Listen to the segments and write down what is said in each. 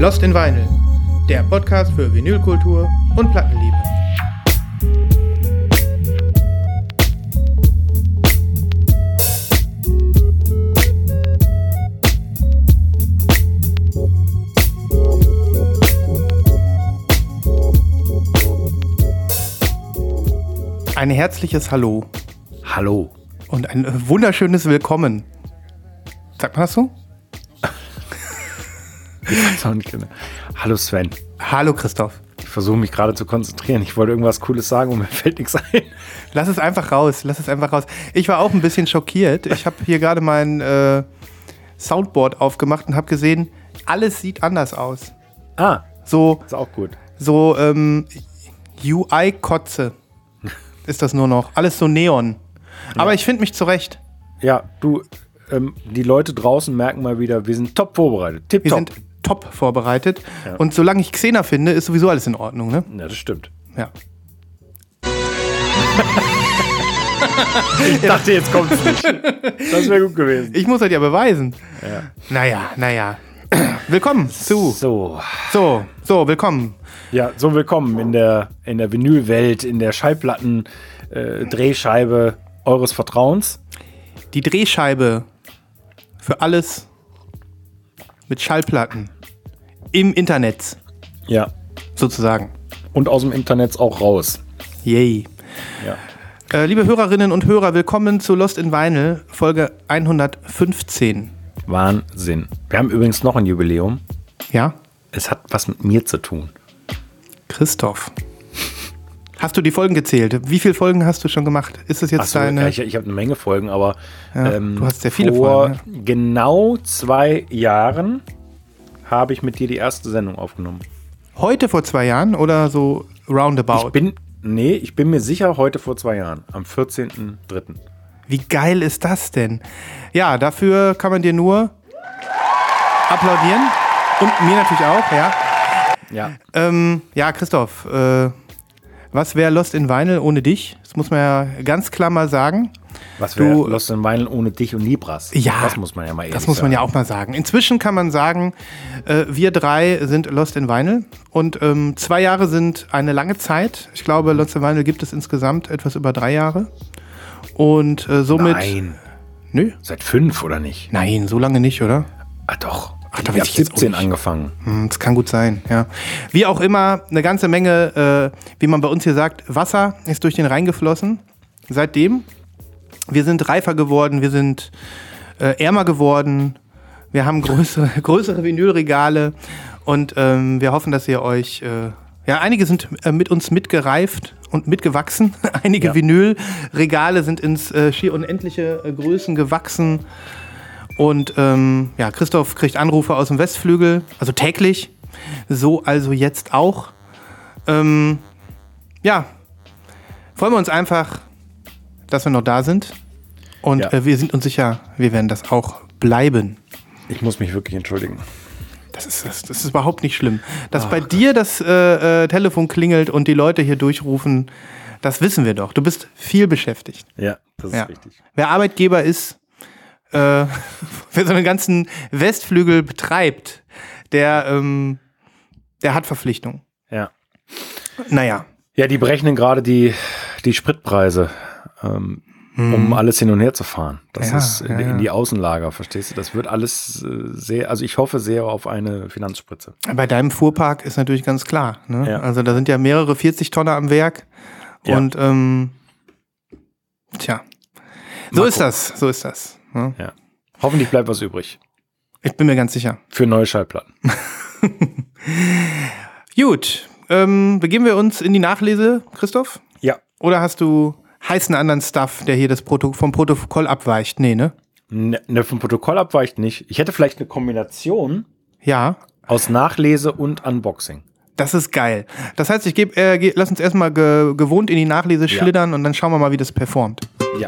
Lost in Vinyl, der Podcast für Vinylkultur und Plattenliebe. Ein herzliches Hallo Hallo. und ein wunderschönes Willkommen. Sagt man das so? Hallo Sven. Hallo Christoph. Ich versuche mich gerade zu konzentrieren. Ich wollte irgendwas Cooles sagen und mir fällt nichts ein. Lass es einfach raus, lass es einfach raus. Ich war auch ein bisschen schockiert. Ich habe hier gerade mein äh, Soundboard aufgemacht und habe gesehen, alles sieht anders aus. Ah, So, ist auch gut. so ähm, UI-Kotze ist das nur noch. Alles so Neon. Aber ich finde mich zurecht. Ja, du, ähm, die Leute draußen merken mal wieder, wir sind top vorbereitet. Wir Tipptopp. sind top vorbereitet. Ja. Und solange ich Xena finde, ist sowieso alles in Ordnung, ne? Ja, das stimmt. Ja. Ich dachte, jetzt kommt es nicht. Das wäre gut gewesen. Ich muss das ja beweisen. Ja. Naja, naja. Willkommen zu. So. So, so, willkommen. Ja, so willkommen in der, in der Vinylwelt, in der Schallplatten-Drehscheibe eures Vertrauens. Die Drehscheibe für alles mit Schallplatten im Internet Ja. sozusagen. Und aus dem Internet auch raus. Yay. Ja. Äh, liebe Hörerinnen und Hörer, willkommen zu Lost in Vinyl, Folge 115. Wahnsinn. Wir haben übrigens noch ein Jubiläum. Ja? Es hat was mit mir zu tun. Christoph. Hast du die Folgen gezählt? Wie viele Folgen hast du schon gemacht? Ist das jetzt Achso, deine. ja, ich, ich habe eine Menge Folgen, aber Ja, ähm, du hast sehr viele vor Folgen, genau zwei Jahren habe ich mit dir die erste Sendung aufgenommen. Heute vor zwei Jahren oder so roundabout? Ich bin, nee, ich bin mir sicher, heute vor zwei Jahren, am 14.03. Wie geil ist das denn? Ja, dafür kann man dir nur applaudieren. Und mir natürlich auch, ja. Ja, Ähm, ja, Christoph, äh, was wäre Lost in Vinyl ohne dich? Das muss man ja ganz klar mal sagen. Was wäre Lost in Vinyl ohne dich und Libras? Ja, Das muss man ja mal ehrlich Das muss man sagen. ja auch mal sagen. Inzwischen kann man sagen, äh, wir drei sind Lost in Vinyl. Und ähm, zwei Jahre sind eine lange Zeit. Ich glaube, Lost in Vinyl gibt es insgesamt etwas über drei Jahre. Und äh, somit. Nein, Nö. seit fünf oder nicht? Nein, so lange nicht, oder? Ah doch. Ach, da ich ich jetzt auch 17 nicht. angefangen. Hm, Das kann gut sein, ja. Wie auch immer, eine ganze Menge, äh, wie man bei uns hier sagt, Wasser ist durch den Rhein geflossen. Seitdem. Wir sind reifer geworden, wir sind äh, ärmer geworden, wir haben größere, größere Vinylregale und ähm, wir hoffen, dass ihr euch. Äh, ja, einige sind äh, mit uns mitgereift und mitgewachsen. Einige Ja. Vinylregale sind ins äh, schier unendliche äh, Größen gewachsen. Und ähm, ja, Christoph kriegt Anrufe aus dem Westflügel, also täglich. So also jetzt auch. Ähm, ja, freuen wir uns einfach, dass wir noch da sind. Und Ja. äh, wir sind uns sicher, wir werden das auch bleiben. Ich muss mich wirklich entschuldigen. Das ist, das, das ist überhaupt nicht schlimm. Dass bei dir das äh, äh, Telefon klingelt und die Leute hier durchrufen, das wissen wir doch. Du bist viel beschäftigt. Ja, das ist Ja. richtig. Wer Arbeitgeber ist, äh, wer so einen ganzen Westflügel betreibt, der, ähm, der hat Verpflichtungen. Ja. Naja, Ja, die berechnen gerade die, die Spritpreise, ähm, um alles hin und her zu fahren. Das Hm. Ja, ist in, ja, ja. in die Außenlager, verstehst du? Das wird alles äh, sehr, also ich hoffe sehr auf eine Finanzspritze. bei deinem Fuhrpark ist natürlich ganz klar. Ne? Ja. Also da sind ja mehrere 40 Tonner am Werk. Und ähm, tja, so Mal ist das, so ist das. Ne? Ja. Hoffentlich bleibt was übrig. Ich bin mir ganz sicher. Für neue Schallplatten. Gut, ähm, begeben wir uns in die Nachlese, Christoph? Ja. Oder hast du heißen anderen Stuff, der hier das Proto vom Protokoll abweicht? Nee, ne? Ne, ne, vom Protokoll abweicht nicht. Ich hätte vielleicht eine Kombination Ja, aus Nachlese und Unboxing. Das ist geil. Das heißt, ich gebe, äh, ge lass uns erstmal ge gewohnt in die Nachlese Ja. schlittern und dann schauen wir mal, wie das performt. Ja.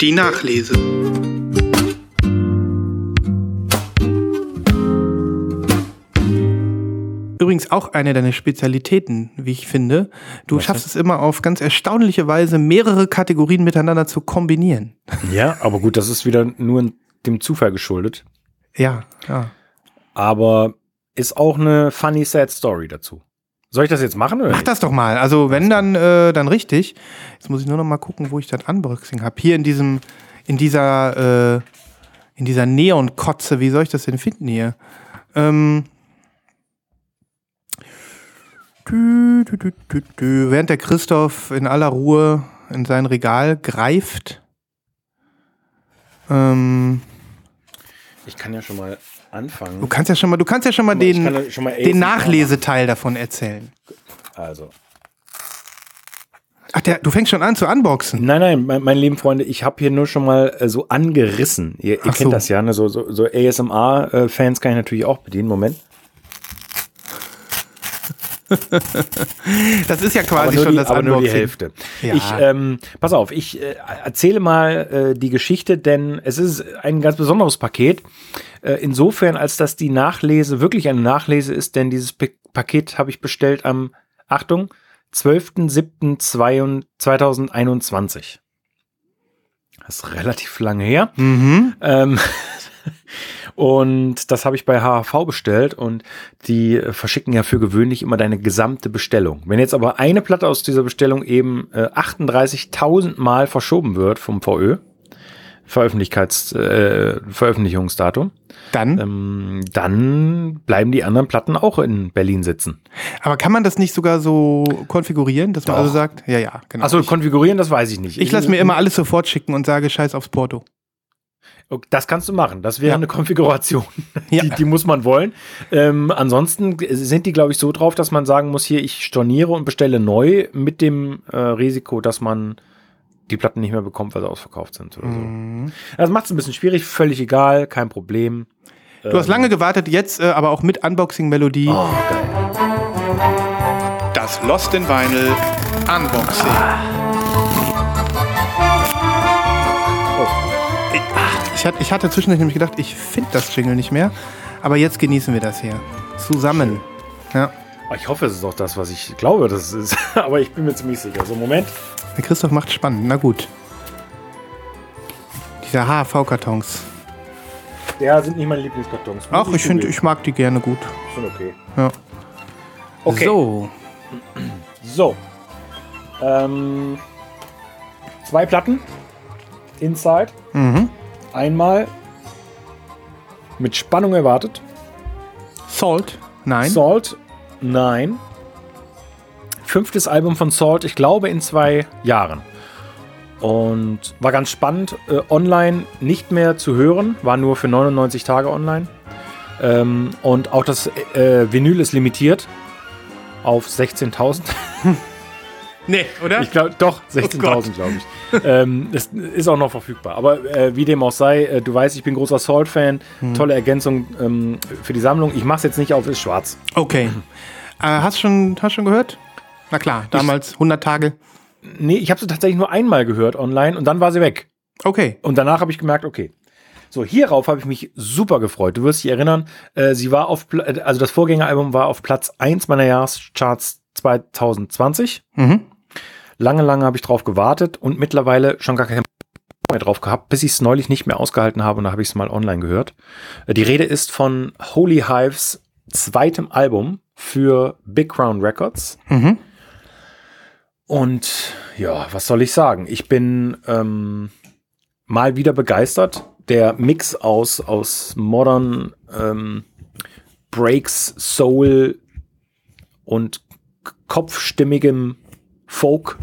Die Nachlese. Übrigens auch eine deiner Spezialitäten, wie ich finde. Du Was schaffst es immer auf ganz erstaunliche Weise, mehrere Kategorien miteinander zu kombinieren. Ja, aber gut, das ist wieder nur dem Zufall geschuldet. Ja, ja. Aber ist auch eine funny, sad Story dazu. Soll ich das jetzt machen? Oder Mach das doch mal. Also wenn dann, äh, dann richtig. Jetzt muss ich nur noch mal gucken, wo ich das Unboxing habe. Hier in diesem, in dieser, äh, in dieser Neon-Kotze. Wie soll ich das denn finden hier? Ähm. Tü, tü, tü. Während der Christoph in aller Ruhe in sein Regal greift. Ähm, Ich kann ja schon mal anfangen. du kannst ja schon mal, du kannst ja schon mal Ich den, ja schon mal den Nachleseteil davon erzählen. Also. Ach, der, du fängst schon an zu unboxen. Nein, nein, mein, meine lieben Freunde, ich habe hier nur schon mal äh, so angerissen. Ihr, ihr kennt so. das ja, ne? So, so, so ASMR-Fans kann ich natürlich auch bedienen. Moment. Das ist ja quasi schon die, das aber nur die. Hälfte. Ja. Ich, ähm, pass auf, ich äh, erzähle mal äh, die Geschichte, denn es ist ein ganz besonderes Paket. Äh, insofern, als dass die Nachlese wirklich eine Nachlese ist, denn dieses P Paket habe ich bestellt am, Achtung, 12.07.2021. Das ist relativ lange her. Mhm. Ähm, und das habe ich bei HHV bestellt und die äh, verschicken ja für gewöhnlich immer deine gesamte Bestellung. Wenn jetzt aber eine Platte aus dieser Bestellung eben äh, 38.000 Mal verschoben wird vom VÖ, Veröffentlichkeits, äh, Veröffentlichungsdatum, Dann. ähm, dann bleiben die anderen Platten auch in Berlin sitzen. Aber kann man das nicht sogar so konfigurieren, dass man Doch. also sagt, ja, ja, genau. Achso, konfigurieren, das weiß ich nicht. ich lasse mir immer alles sofort schicken und sage Scheiß aufs Porto. Das kannst du machen. Das wäre Ja. eine Konfiguration. Ja. Die, die muss man wollen. Ähm, ansonsten sind die, glaube ich, so drauf, dass man sagen muss, hier, ich storniere und bestelle neu mit dem äh, Risiko, dass man die Platten nicht mehr bekommt, weil sie ausverkauft sind oder so. Mhm. Das macht es ein bisschen schwierig, völlig egal, kein Problem. Du hast lange gewartet, jetzt äh, aber auch mit Unboxing-Melodie. Oh, geil. Das Lost in Vinyl Unboxing. Ich, ich, hatte, ich hatte zwischendurch nämlich gedacht, ich finde das Jingle nicht mehr. Aber jetzt genießen wir das hier. Zusammen. Ja. Oh, Ich hoffe, es ist auch das, was ich glaube, das ist. Aber ich bin mir ziemlich sicher. So, Moment. Der Christoph macht spannend. Na gut. Diese HHV-Kartons. Ja, sind nicht meine Lieblingskartons. Ach, ich finde, ich mag die gerne gut. Schon okay. Ja. Okay. So. So. Ähm, zwei Platten. Inside. Mhm. Einmal mit Spannung erwartet. Salt? Nein. Salt. Nein. Fünftes Album von Salt, ich glaube in zwei Jahren. Und war ganz spannend. Äh, online nicht mehr zu hören, war nur für 99 Tage online. Ähm, und auch das äh, Vinyl ist limitiert auf 16.000. Nee, oder? Ich glaube, doch, Oh Gott. 16.000, glaube ich. ähm, es ist auch noch verfügbar. Aber äh, wie dem auch sei, äh, du weißt, ich bin großer Salt-Fan. Hm. Tolle Ergänzung ähm, für die Sammlung. Ich mache es jetzt nicht auf, ist schwarz. Okay. Äh, hast schon, hast schon gehört? Na klar, damals 100 Tage. Nee, ich habe sie tatsächlich nur einmal gehört online und dann war sie weg. Okay. Und danach habe ich gemerkt, okay. So, hierauf habe ich mich super gefreut. Du wirst dich erinnern, äh, sie war auf, also das Vorgängeralbum war auf Platz 1 meiner Jahrescharts 2020. Mhm. Lange, lange habe ich drauf gewartet und mittlerweile schon gar keinen mehr drauf gehabt, bis ich es neulich nicht mehr ausgehalten habe und da habe ich es mal online gehört. Äh, Die Rede ist von Holy Hives zweitem Album für Big Crown Records. Mhm. Und ja, was soll ich sagen? Ich bin ähm, mal wieder begeistert. Der Mix aus, aus Modern ähm, Breaks, Soul und kopfstimmigem Folk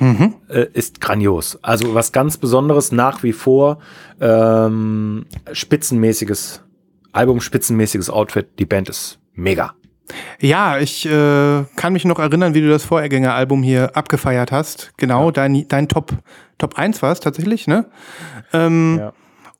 Mhm. äh, ist grandios. Also was ganz Besonderes nach wie vor. Ähm, spitzenmäßiges Album, spitzenmäßiges Outfit. Die Band ist mega. Ja, ich äh, kann mich noch erinnern, wie du das Vorgängeralbum hier abgefeiert hast. Genau, dein, dein Top, Top 1 war es tatsächlich, ne? Ähm, Ja.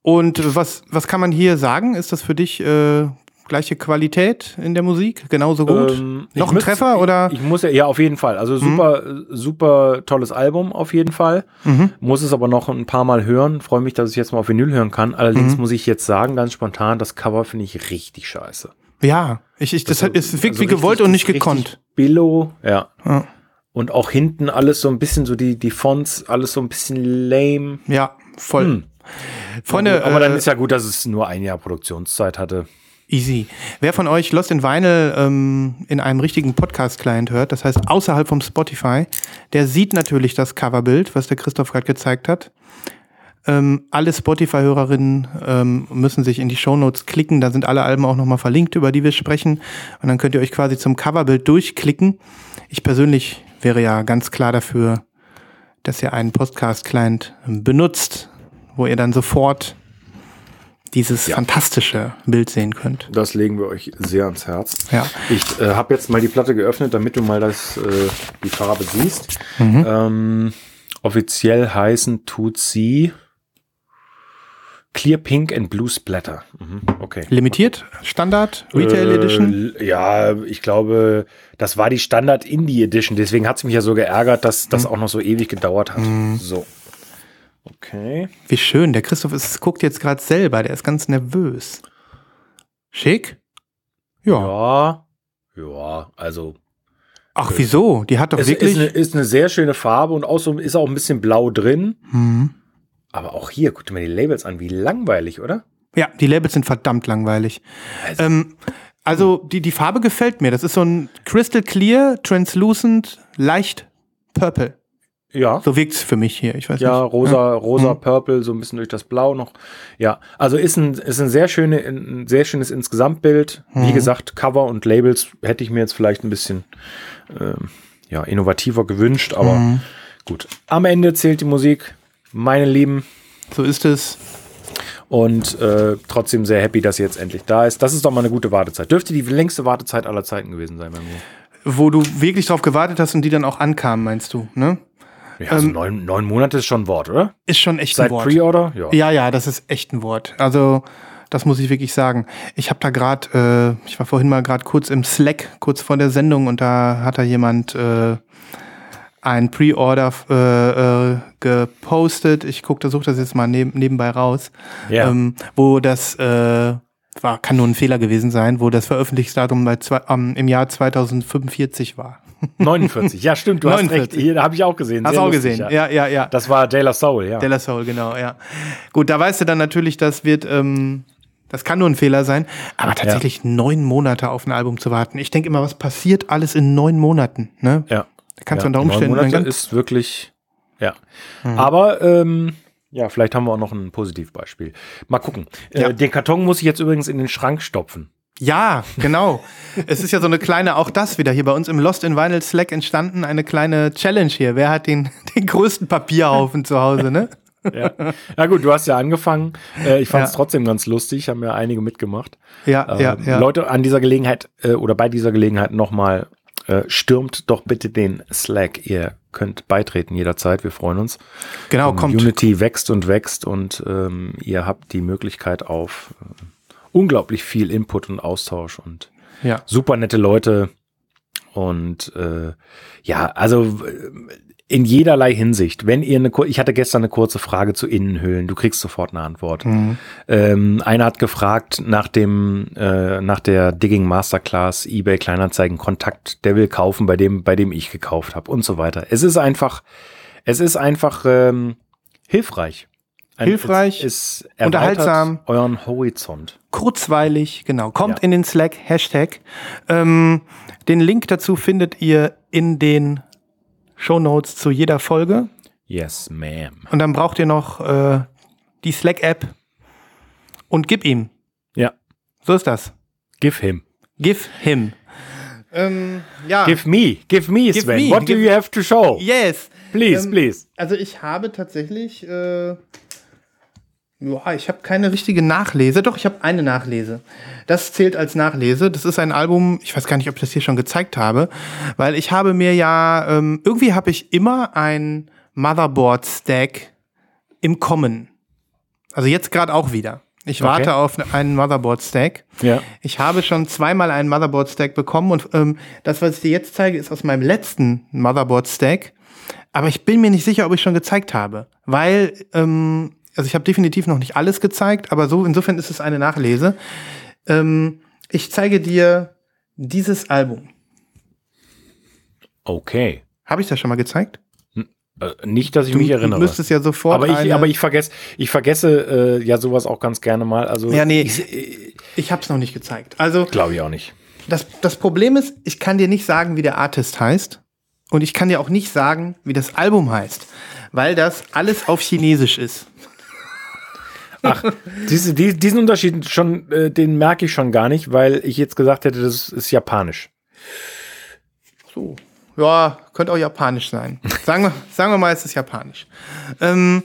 Und was, was kann man hier sagen? Ist das für dich äh, gleiche Qualität in der Musik? Genauso gut? Ähm, noch ein müsst- Treffer oder? Mhm. Ich, ich muss ja, ja, auf jeden Fall. Also super, super tolles Album auf jeden Fall. Mhm. Muss es aber noch ein paar Mal hören. Freue mich, dass ich jetzt mal auf Vinyl hören kann. Allerdings Mhm. muss ich jetzt sagen, ganz spontan, das Cover finde ich richtig scheiße. Ja, ich, ich, das, hat- es wirkt Also wie gewollt richtig- und nicht gekonnt. Billow, ja. Ja. Und auch hinten alles so ein bisschen so die, die Fonts, alles so ein bisschen lame. Ja, voll. Hm. Freunde, Aber dann äh, ist ja gut, dass es nur ein Jahr Produktionszeit hatte. Easy. Wer von euch Lost in Vinyl ähm, in einem richtigen Podcast-Client hört, das heißt außerhalb vom Spotify, der sieht natürlich das Coverbild, was der Christoph gerade gezeigt hat. Ähm, alle Spotify-Hörerinnen ähm, müssen sich in die Shownotes klicken, da sind alle Alben auch nochmal verlinkt, über die wir sprechen. Und dann könnt ihr euch quasi zum Coverbild durchklicken. Ich persönlich wäre ja ganz klar dafür, dass ihr einen Podcast-Client benutzt, wo ihr dann sofort dieses Ja. fantastische Bild sehen könnt. Das legen wir euch sehr ans Herz. Ja. Ich äh, habe jetzt mal die Platte geöffnet, damit du mal das, äh, die Farbe siehst. Mhm. Ähm, offiziell heißen tut sie Clear Pink and Blue Splatter. Mhm, okay. Limitiert, Standard, Retail Äh, Edition. Ja, ich glaube, das war die Standard Indie Edition. Deswegen hat es mich ja so geärgert, dass das Mhm. auch noch so ewig gedauert hat. So. Okay. Wie schön. Der Christoph ist, guckt jetzt gerade selber. Der ist ganz nervös. Schick? Ja. Ja. Ja, also Ach, wieso? Die hat doch es wirklich. ist eine, ist eine sehr schöne Farbe und so, ist auch ein bisschen blau drin. Mhm. Aber auch hier, guck dir mal die Labels an, wie langweilig, oder? Ja, die Labels sind verdammt langweilig. Also- ähm, also die, die Farbe gefällt mir. Das ist so ein Crystal Clear, Translucent, leicht Purple. Ja. So wirkt's für mich hier. Ich weiß Ja, nicht. rosa, rosa, Mhm. purple, so ein bisschen durch das Blau noch. Ja, also ist ein, ist ein sehr schöne, ein sehr schönes Insgesamtbild. Wie Mhm. gesagt, Cover und Labels hätte ich mir jetzt vielleicht ein bisschen ähm, ja, innovativer gewünscht, aber Mhm. gut. Am Ende zählt die Musik, meine Lieben. So ist es. Und äh, trotzdem sehr happy, dass sie jetzt endlich da ist. Das ist doch mal eine gute Wartezeit. Dürfte die längste Wartezeit aller Zeiten gewesen sein bei mir. Wo du wirklich drauf gewartet hast und die dann auch ankamen, meinst du, ne? Ja, also Ähm, neun, neun Monate ist schon ein Wort, oder? Ist schon echt Seit ein Wort. Pre-Order? Ja. Ja, ja, das ist echt ein Wort. Also, das muss ich wirklich sagen. Ich habe da gerade, äh, ich war vorhin mal gerade kurz im Slack, kurz vor der Sendung, und da hat da jemand äh, ein Pre-Order äh, äh, gepostet. Ich gucke, da suche das jetzt mal neb nebenbei raus, Ja. ähm, wo das äh, war, kann nur ein Fehler gewesen sein, wo das Veröffentlichungsdatum bei zwei, ähm, im Jahr 2045 war. 49. Ja, stimmt, du hast 49. recht. Hier habe ich auch gesehen. Hast Sehr du auch lustig, gesehen? Ja, ja, ja. Das war De La Soul, ja. De La Soul, genau, ja. Gut, da weißt du dann natürlich, das wird, ähm, das kann nur ein Fehler sein, aber tatsächlich neun Monate auf ein Album zu warten. Ich denke immer, was passiert alles in neun Monaten, ne? ja. Da kannst ja. du unter Umständen Neun Monate ist wirklich, ja. Mhm. Aber, ähm, ja, vielleicht haben wir auch noch ein Positivbeispiel. Mal gucken. Ja. Äh, den Karton muss ich jetzt übrigens in den Schrank stopfen. Ja, genau. es ist ja so eine kleine, auch das wieder hier bei uns im Lost in Vinyl Slack entstanden, eine kleine Challenge hier. Wer hat den, den größten Papierhaufen zu Hause, ne? Ja. Na gut, du hast ja angefangen. Äh, ich fand es Ja. trotzdem ganz lustig, haben ja einige mitgemacht. Ja, ja, Ähm, ja. Leute, an dieser Gelegenheit äh, oder bei dieser Gelegenheit nochmal, äh, stürmt doch bitte den Slack. Ihr könnt beitreten jederzeit, wir freuen uns. genau, kommt. Community wächst und wächst und ähm, ihr habt die Möglichkeit auf äh, unglaublich viel Input und Austausch und Ja. super nette Leute und äh, ja, also äh, in jederlei Hinsicht. Wenn ihr eine, ich hatte gestern eine kurze Frage zu Innenhüllen, du kriegst sofort eine Antwort. Mhm. Ähm, einer hat gefragt nach dem, äh, nach der Digging Masterclass eBay Kleinanzeigen Kontakt, der will kaufen bei dem, bei dem ich gekauft habe und so weiter. Es ist einfach, es ist einfach ähm, hilfreich. Hilfreich, es, unterhaltsam. euren Horizont. kurzweilig, genau. Kommt Ja. in den Slack, Hashtag. Ähm, den Link dazu findet ihr in den Shownotes zu jeder Folge. Yes, ma'am. Und dann braucht ihr noch äh, die Slack-App und gib ihm. Ja, So ist das. give him. Give him. Ähm, ja. Give me, give me, Give Sven. me, What do give- you have to show? yes. Please, Ähm, please. Also ich habe tatsächlich, äh, ja, ich habe keine richtige Nachlese. Doch, ich habe eine Nachlese. Das zählt als Nachlese. Das ist ein Album, ich weiß gar nicht, ob ich das hier schon gezeigt habe, weil ich habe mir ja, ähm, irgendwie habe ich immer ein Motherboard-Stack im Kommen. Also jetzt gerade auch wieder. Ich Okay. warte auf einen Motherboard-Stack. Ja. Ich habe schon zweimal einen Motherboard-Stack bekommen und ähm, das, was ich dir jetzt zeige, ist aus meinem letzten Motherboard-Stack. Aber ich bin mir nicht sicher, ob ich schon gezeigt habe, weil ähm, also ich habe definitiv noch nicht alles gezeigt, aber so insofern ist es eine Nachlese. Ähm, ich zeige dir dieses Album. Okay. Habe ich das schon mal gezeigt? Äh, nicht, dass ich Du mich erinnere. müsstest ja sofort. aber ich, aber ich vergesse, ich vergesse äh, ja sowas auch ganz gerne mal. Also Ja, nee. ich, ich hab's noch nicht gezeigt. Also, glaube ich auch nicht. das, das Problem ist, ich kann dir nicht sagen, wie der Artist heißt. Und ich kann dir auch nicht sagen, wie das Album heißt. Weil das alles auf Chinesisch ist. Diese, die, diesen Unterschied schon, äh, den merke ich schon gar nicht, weil ich jetzt gesagt hätte, das ist japanisch. So. Ja, könnte auch japanisch sein. Sagen wir, sagen wir mal, es ist japanisch. Ähm,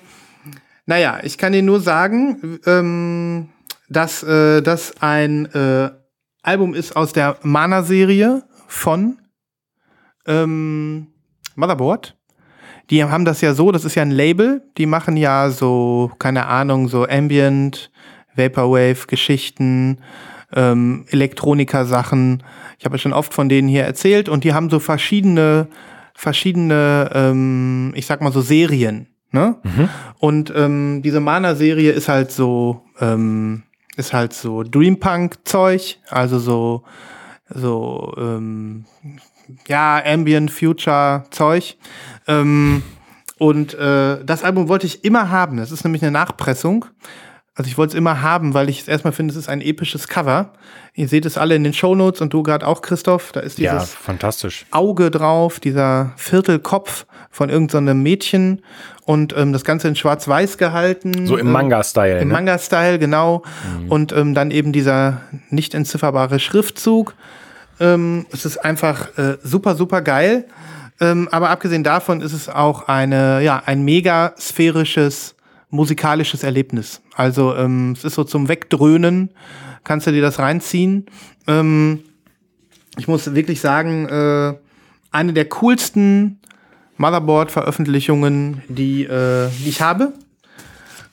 naja, ich kann dir nur sagen, ähm, dass äh, das ein äh, Album ist aus der Mana-Serie von ähm, Motherboard. Die haben das ja so, das ist ja ein Label, die machen ja so, keine Ahnung, so Ambient, Vaporwave-Geschichten, ähm, Elektroniker-Sachen. Ich habe ja schon oft von denen hier erzählt und die haben so verschiedene, verschiedene, ähm, ich sag mal so Serien. Ne? Und ähm, diese Mana-Serie ist halt so, ähm, ist halt so Dreampunk-Zeug, also so, so, ähm, ja, Ambient, Future Zeug. Ähm, und äh, das Album wollte ich immer haben. Das ist nämlich eine Nachpressung. Also ich wollte es immer haben, weil ich es erstmal finde, es ist ein episches Cover. Ihr seht es alle in den Shownotes und du gerade auch, Christoph. Da ist Ja, dieses fantastisch. Auge drauf, dieser Viertelkopf von irgendeinem so Mädchen und ähm, das Ganze in Schwarz-Weiß gehalten. So im Ähm, Manga-Style. im ne? Manga-Style, genau. Und ähm, dann eben dieser nicht entzifferbare Schriftzug. Ähm, es ist einfach äh, super, super geil. Ähm, aber abgesehen davon ist es auch eine, ja, ein mega sphärisches musikalisches Erlebnis. Also ähm, es ist so zum Wegdröhnen, kannst du dir das reinziehen. Ähm, ich muss wirklich sagen, äh, eine der coolsten Motherboard-Veröffentlichungen, die, äh, die ich habe.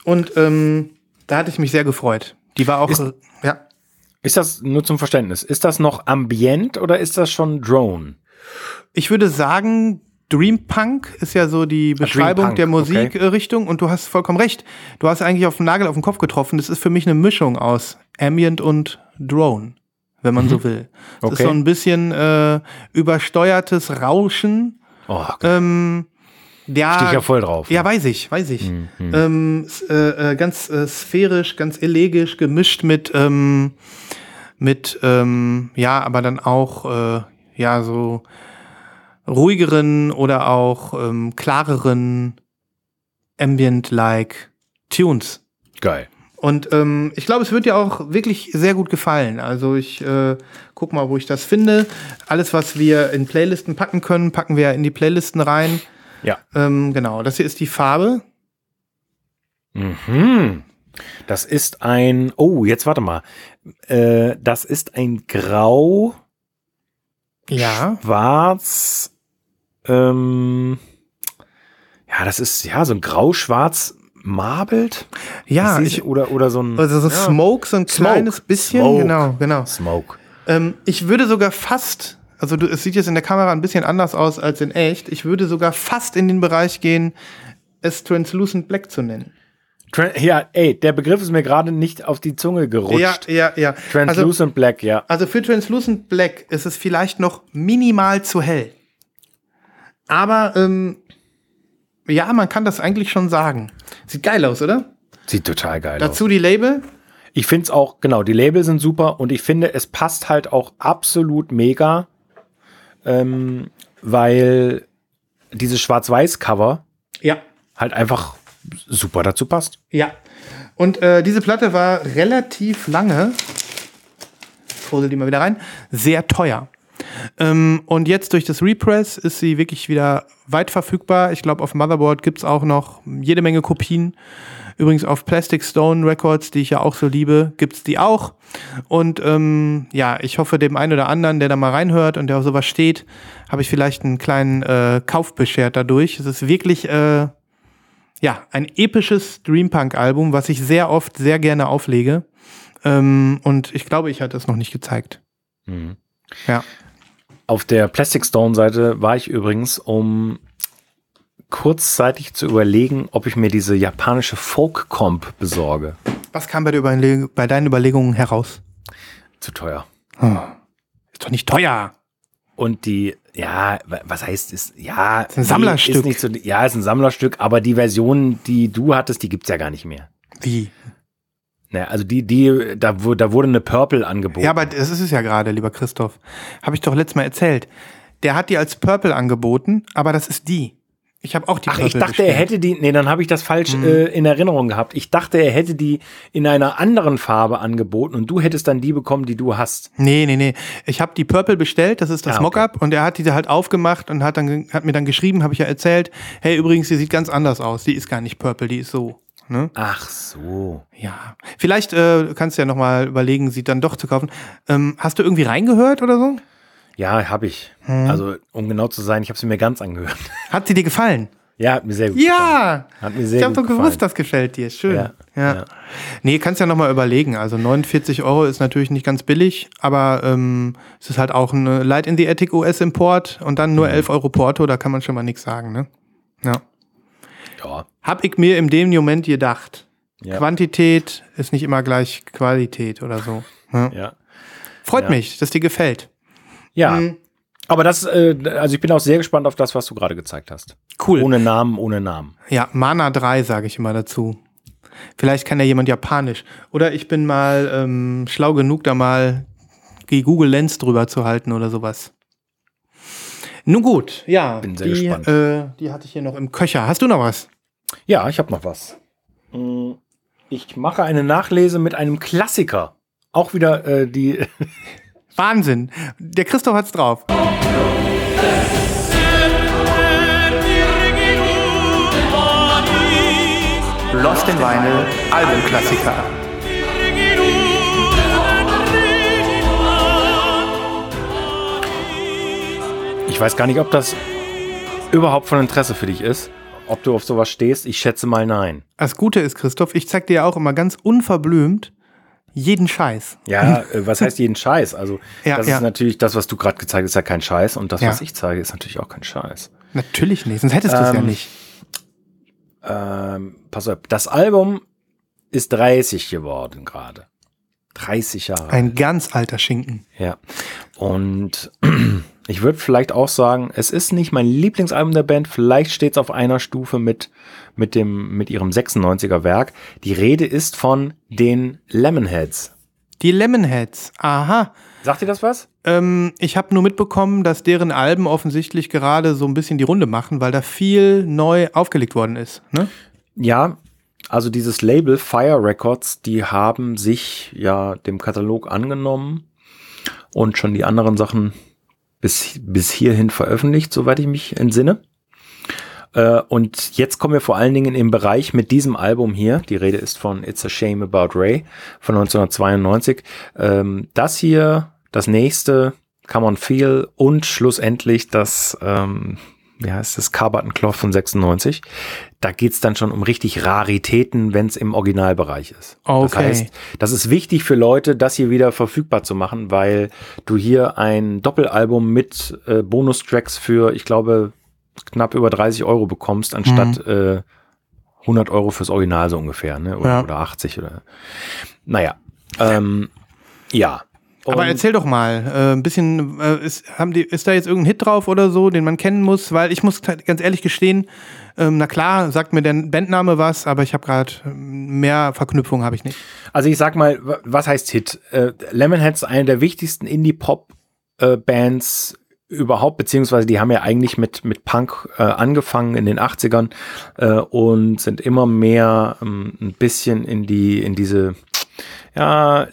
Und ähm, da hatte ich mich sehr gefreut. Die war auch, Ist- ja. Ist das nur zum Verständnis? Ist das noch Ambient oder ist das schon Drone? Ich würde sagen, Dreampunk ist ja so die Beschreibung Dreampunk, der okay. Musikrichtung und du hast vollkommen recht. Du hast eigentlich auf den Nagel auf den Kopf getroffen. Das ist für mich eine Mischung aus Ambient und Drone, wenn man so will. Es ist Okay. so ein bisschen äh, übersteuertes Rauschen. Oh, Ähm, ja, stehe ich ja voll drauf. Ja, weiß ich, weiß ich. Mhm. Ähm, äh, äh, ganz äh, sphärisch, ganz elegisch, gemischt mit, ähm, mit ähm, ja, aber dann auch, äh, ja, so ruhigeren oder auch ähm, klareren Ambient-like Tunes. Geil. Und ähm, ich glaube, es wird dir auch wirklich sehr gut gefallen. Also ich äh, guck mal, wo ich das finde. Alles, was wir in Playlisten packen können, packen wir in die Playlisten rein. Ja. Ähm, genau, das hier ist die Farbe. Mhm. Das ist ein, oh, jetzt warte mal. Äh, das ist ein Grau, Ja. Schwarz, ähm, ja, das ist ja so ein Grau-Schwarz marbelt. Ja, ich, dies- oder, oder so ein also so ja, Smoke, so ein Smoke. kleines bisschen. Smoke. Genau, genau. Smoke. Ähm, ich würde sogar fast, also du, es sieht jetzt in der Kamera ein bisschen anders aus als in echt. Ich würde sogar fast in den Bereich gehen, es Translucent Black zu nennen. Ja, ey, der Begriff ist mir gerade nicht auf die Zunge gerutscht. Ja, ja, ja. Also, Translucent Black, ja. also für Translucent Black ist es vielleicht noch minimal zu hell. Aber ähm, ja, man kann das eigentlich schon sagen. Sieht geil aus, oder? Sieht total geil aus. Dazu die Label. Ich finde es auch, genau, die Label sind super und ich finde, es passt halt auch absolut mega, ähm, weil dieses Schwarz-Weiß-Cover Ja. halt einfach super dazu passt. Ja. Und äh, diese Platte war relativ lange, fussel die mal wieder rein, sehr teuer. Ähm, und jetzt durch das Repress ist sie wirklich wieder weit verfügbar. Ich glaube, auf Motherboard gibt es auch noch jede Menge Kopien. Übrigens auf Plastic Stone Records, die ich ja auch so liebe, gibt es die auch. Und ähm, ja, ich hoffe, dem einen oder anderen, der da mal reinhört und der auf sowas steht, habe ich vielleicht einen kleinen äh, Kauf beschert dadurch. Es ist wirklich äh, ja, ein episches Dreampunk-Album, was ich sehr oft sehr gerne auflege. Ähm, und ich glaube, ich hatte es noch nicht gezeigt. Ja. Auf der Plastic Stone-Seite war ich übrigens, um kurzzeitig zu überlegen, ob ich mir diese japanische Folk-Comp besorge. Was kam bei, bei deinen Überlegungen heraus? Zu teuer. Ist doch nicht teuer. Und die, ja, was heißt es? Ja, ist ein Sammlerstück. Ist nicht so, ja, ist ein Sammlerstück, aber die Version, die du hattest, die gibt's ja gar nicht mehr. Wie? Naja, also die, die, da, da wurde eine Purple angeboten. Ja, aber das ist es ja gerade, lieber Christoph. Habe ich doch letztes Mal erzählt. Der hat die als Purple angeboten, aber das ist die. Ich habe auch die Ach, Purple ich dachte, bestellt. er hätte die. Nee, dann habe ich das falsch Mhm. äh, in Erinnerung gehabt. Ich dachte, er hätte die in einer anderen Farbe angeboten und du hättest dann die bekommen, die du hast. Nee, nee, nee. Ich habe die Purple bestellt, das ist das Ah, okay. Mockup und er hat diese halt aufgemacht und hat dann hat mir dann geschrieben, habe ich ja erzählt, hey, übrigens, die sieht ganz anders aus. Die ist gar nicht Purple, die ist so. Ne? Ach so. Ja. Vielleicht äh, kannst du ja nochmal überlegen, sie dann doch zu kaufen. Ähm, hast du irgendwie reingehört oder so? Ja, habe ich. Hm. Also, um genau zu sein, ich habe sie mir ganz angehört. Hat sie dir gefallen? Ja, hat mir sehr gut gefallen. Ja! Hat mir sehr Ich habe doch gewusst, das gefällt dir. Schön. Ja, Ja. ja. Nee, kannst ja nochmal überlegen. Also 49 Euro ist natürlich nicht ganz billig, aber ähm, es ist halt auch ein Light in the Attic US-Import und dann Mhm. nur 11 Euro Porto, da kann man schon mal nichts sagen, ne? Ja. Ja. Hab ich mir in dem Moment gedacht. Ja. Quantität ist nicht immer gleich Qualität oder so. Ja. Ja. Freut Ja. mich, dass dir gefällt. Ja. Mhm. Aber das, äh, also ich bin auch sehr gespannt auf das, was du gerade gezeigt hast. Cool. Ohne Namen, ohne Namen. Ja, Mana 3 sage ich immer dazu. Vielleicht kann ja jemand Japanisch. Oder ich bin mal ähm, schlau genug, da mal die Google Lens drüber zu halten oder sowas. Nun gut, ja. Bin sehr die, gespannt. Äh, die hatte ich hier noch im Köcher. Hast du noch was? Ja, ich habe noch was. Mm, Ich mache eine Nachlese mit einem Klassiker. Auch wieder äh, die. Wahnsinn. Der Christoph hat's drauf. Lost in Vinyl Albumklassiker. Ich weiß gar nicht, ob das überhaupt von Interesse für dich ist. Ob du auf sowas stehst. Ich schätze mal nein. Das Gute ist, Christoph, ich zeig dir ja auch immer ganz unverblümt jeden Scheiß. Ja, äh, was heißt jeden Scheiß? Also, Ja, das ja. ist natürlich, das, was du gerade gezeigt hast, ist ja kein Scheiß. Und das, Ja. was ich zeige, ist natürlich auch kein Scheiß. Natürlich nicht, sonst hättest du es ja Ähm, nicht. Ähm, pass auf, das Album ist 30 geworden gerade. 30 Jahre. Ein ganz alter Schinken. Ja. Und ich würde vielleicht auch sagen, es ist nicht mein Lieblingsalbum der Band. Vielleicht steht es auf einer Stufe mit, mit, dem, mit ihrem 96er Werk. Die Rede ist von den Lemonheads. Die Lemonheads. Aha. Sagt ihr das was? Ähm, ich habe nur mitbekommen, dass deren Alben offensichtlich gerade so ein bisschen die Runde machen, weil da viel neu aufgelegt worden ist. Ne? Ja, also dieses Label Fire Records, die haben sich ja dem Katalog angenommen und schon die anderen Sachen bis, bis hierhin veröffentlicht, soweit ich mich entsinne. Äh, und jetzt kommen wir vor allen Dingen im Bereich mit diesem Album hier. Die Rede ist von It's a Shame About Ray von 1992. Ähm, das hier, das nächste, Come on Feel und schlussendlich das, ähm, wie heißt das, Carbon Cloth von 96. Da geht's dann schon um richtig Raritäten, wenn es im Originalbereich ist. Das Okay. heißt, das ist wichtig für Leute, das hier wieder verfügbar zu machen, weil du hier ein Doppelalbum mit äh, Bonustracks für, ich glaube, knapp über 30 Euro bekommst, anstatt äh, 100 Euro fürs Original so ungefähr, ne? Oder, Ja. oder 80 oder. Naja, ähm, ja. Aber Und- erzähl doch mal, äh, ein bisschen, äh, ist, haben die, ist da jetzt irgendein Hit drauf oder so, den man kennen muss? Weil ich muss ganz ehrlich gestehen, ähm, na klar, sagt mir der Bandname was, aber ich habe gerade mehr Verknüpfung habe ich nicht. Also ich sag mal, wa- was heißt Hit? Äh, Lemonheads ist eine der wichtigsten Indie-Pop-Bands überhaupt, beziehungsweise die haben ja eigentlich mit, mit Punk äh, angefangen in den 80ern äh, und sind immer mehr ähm, ein bisschen in die, in diese ja,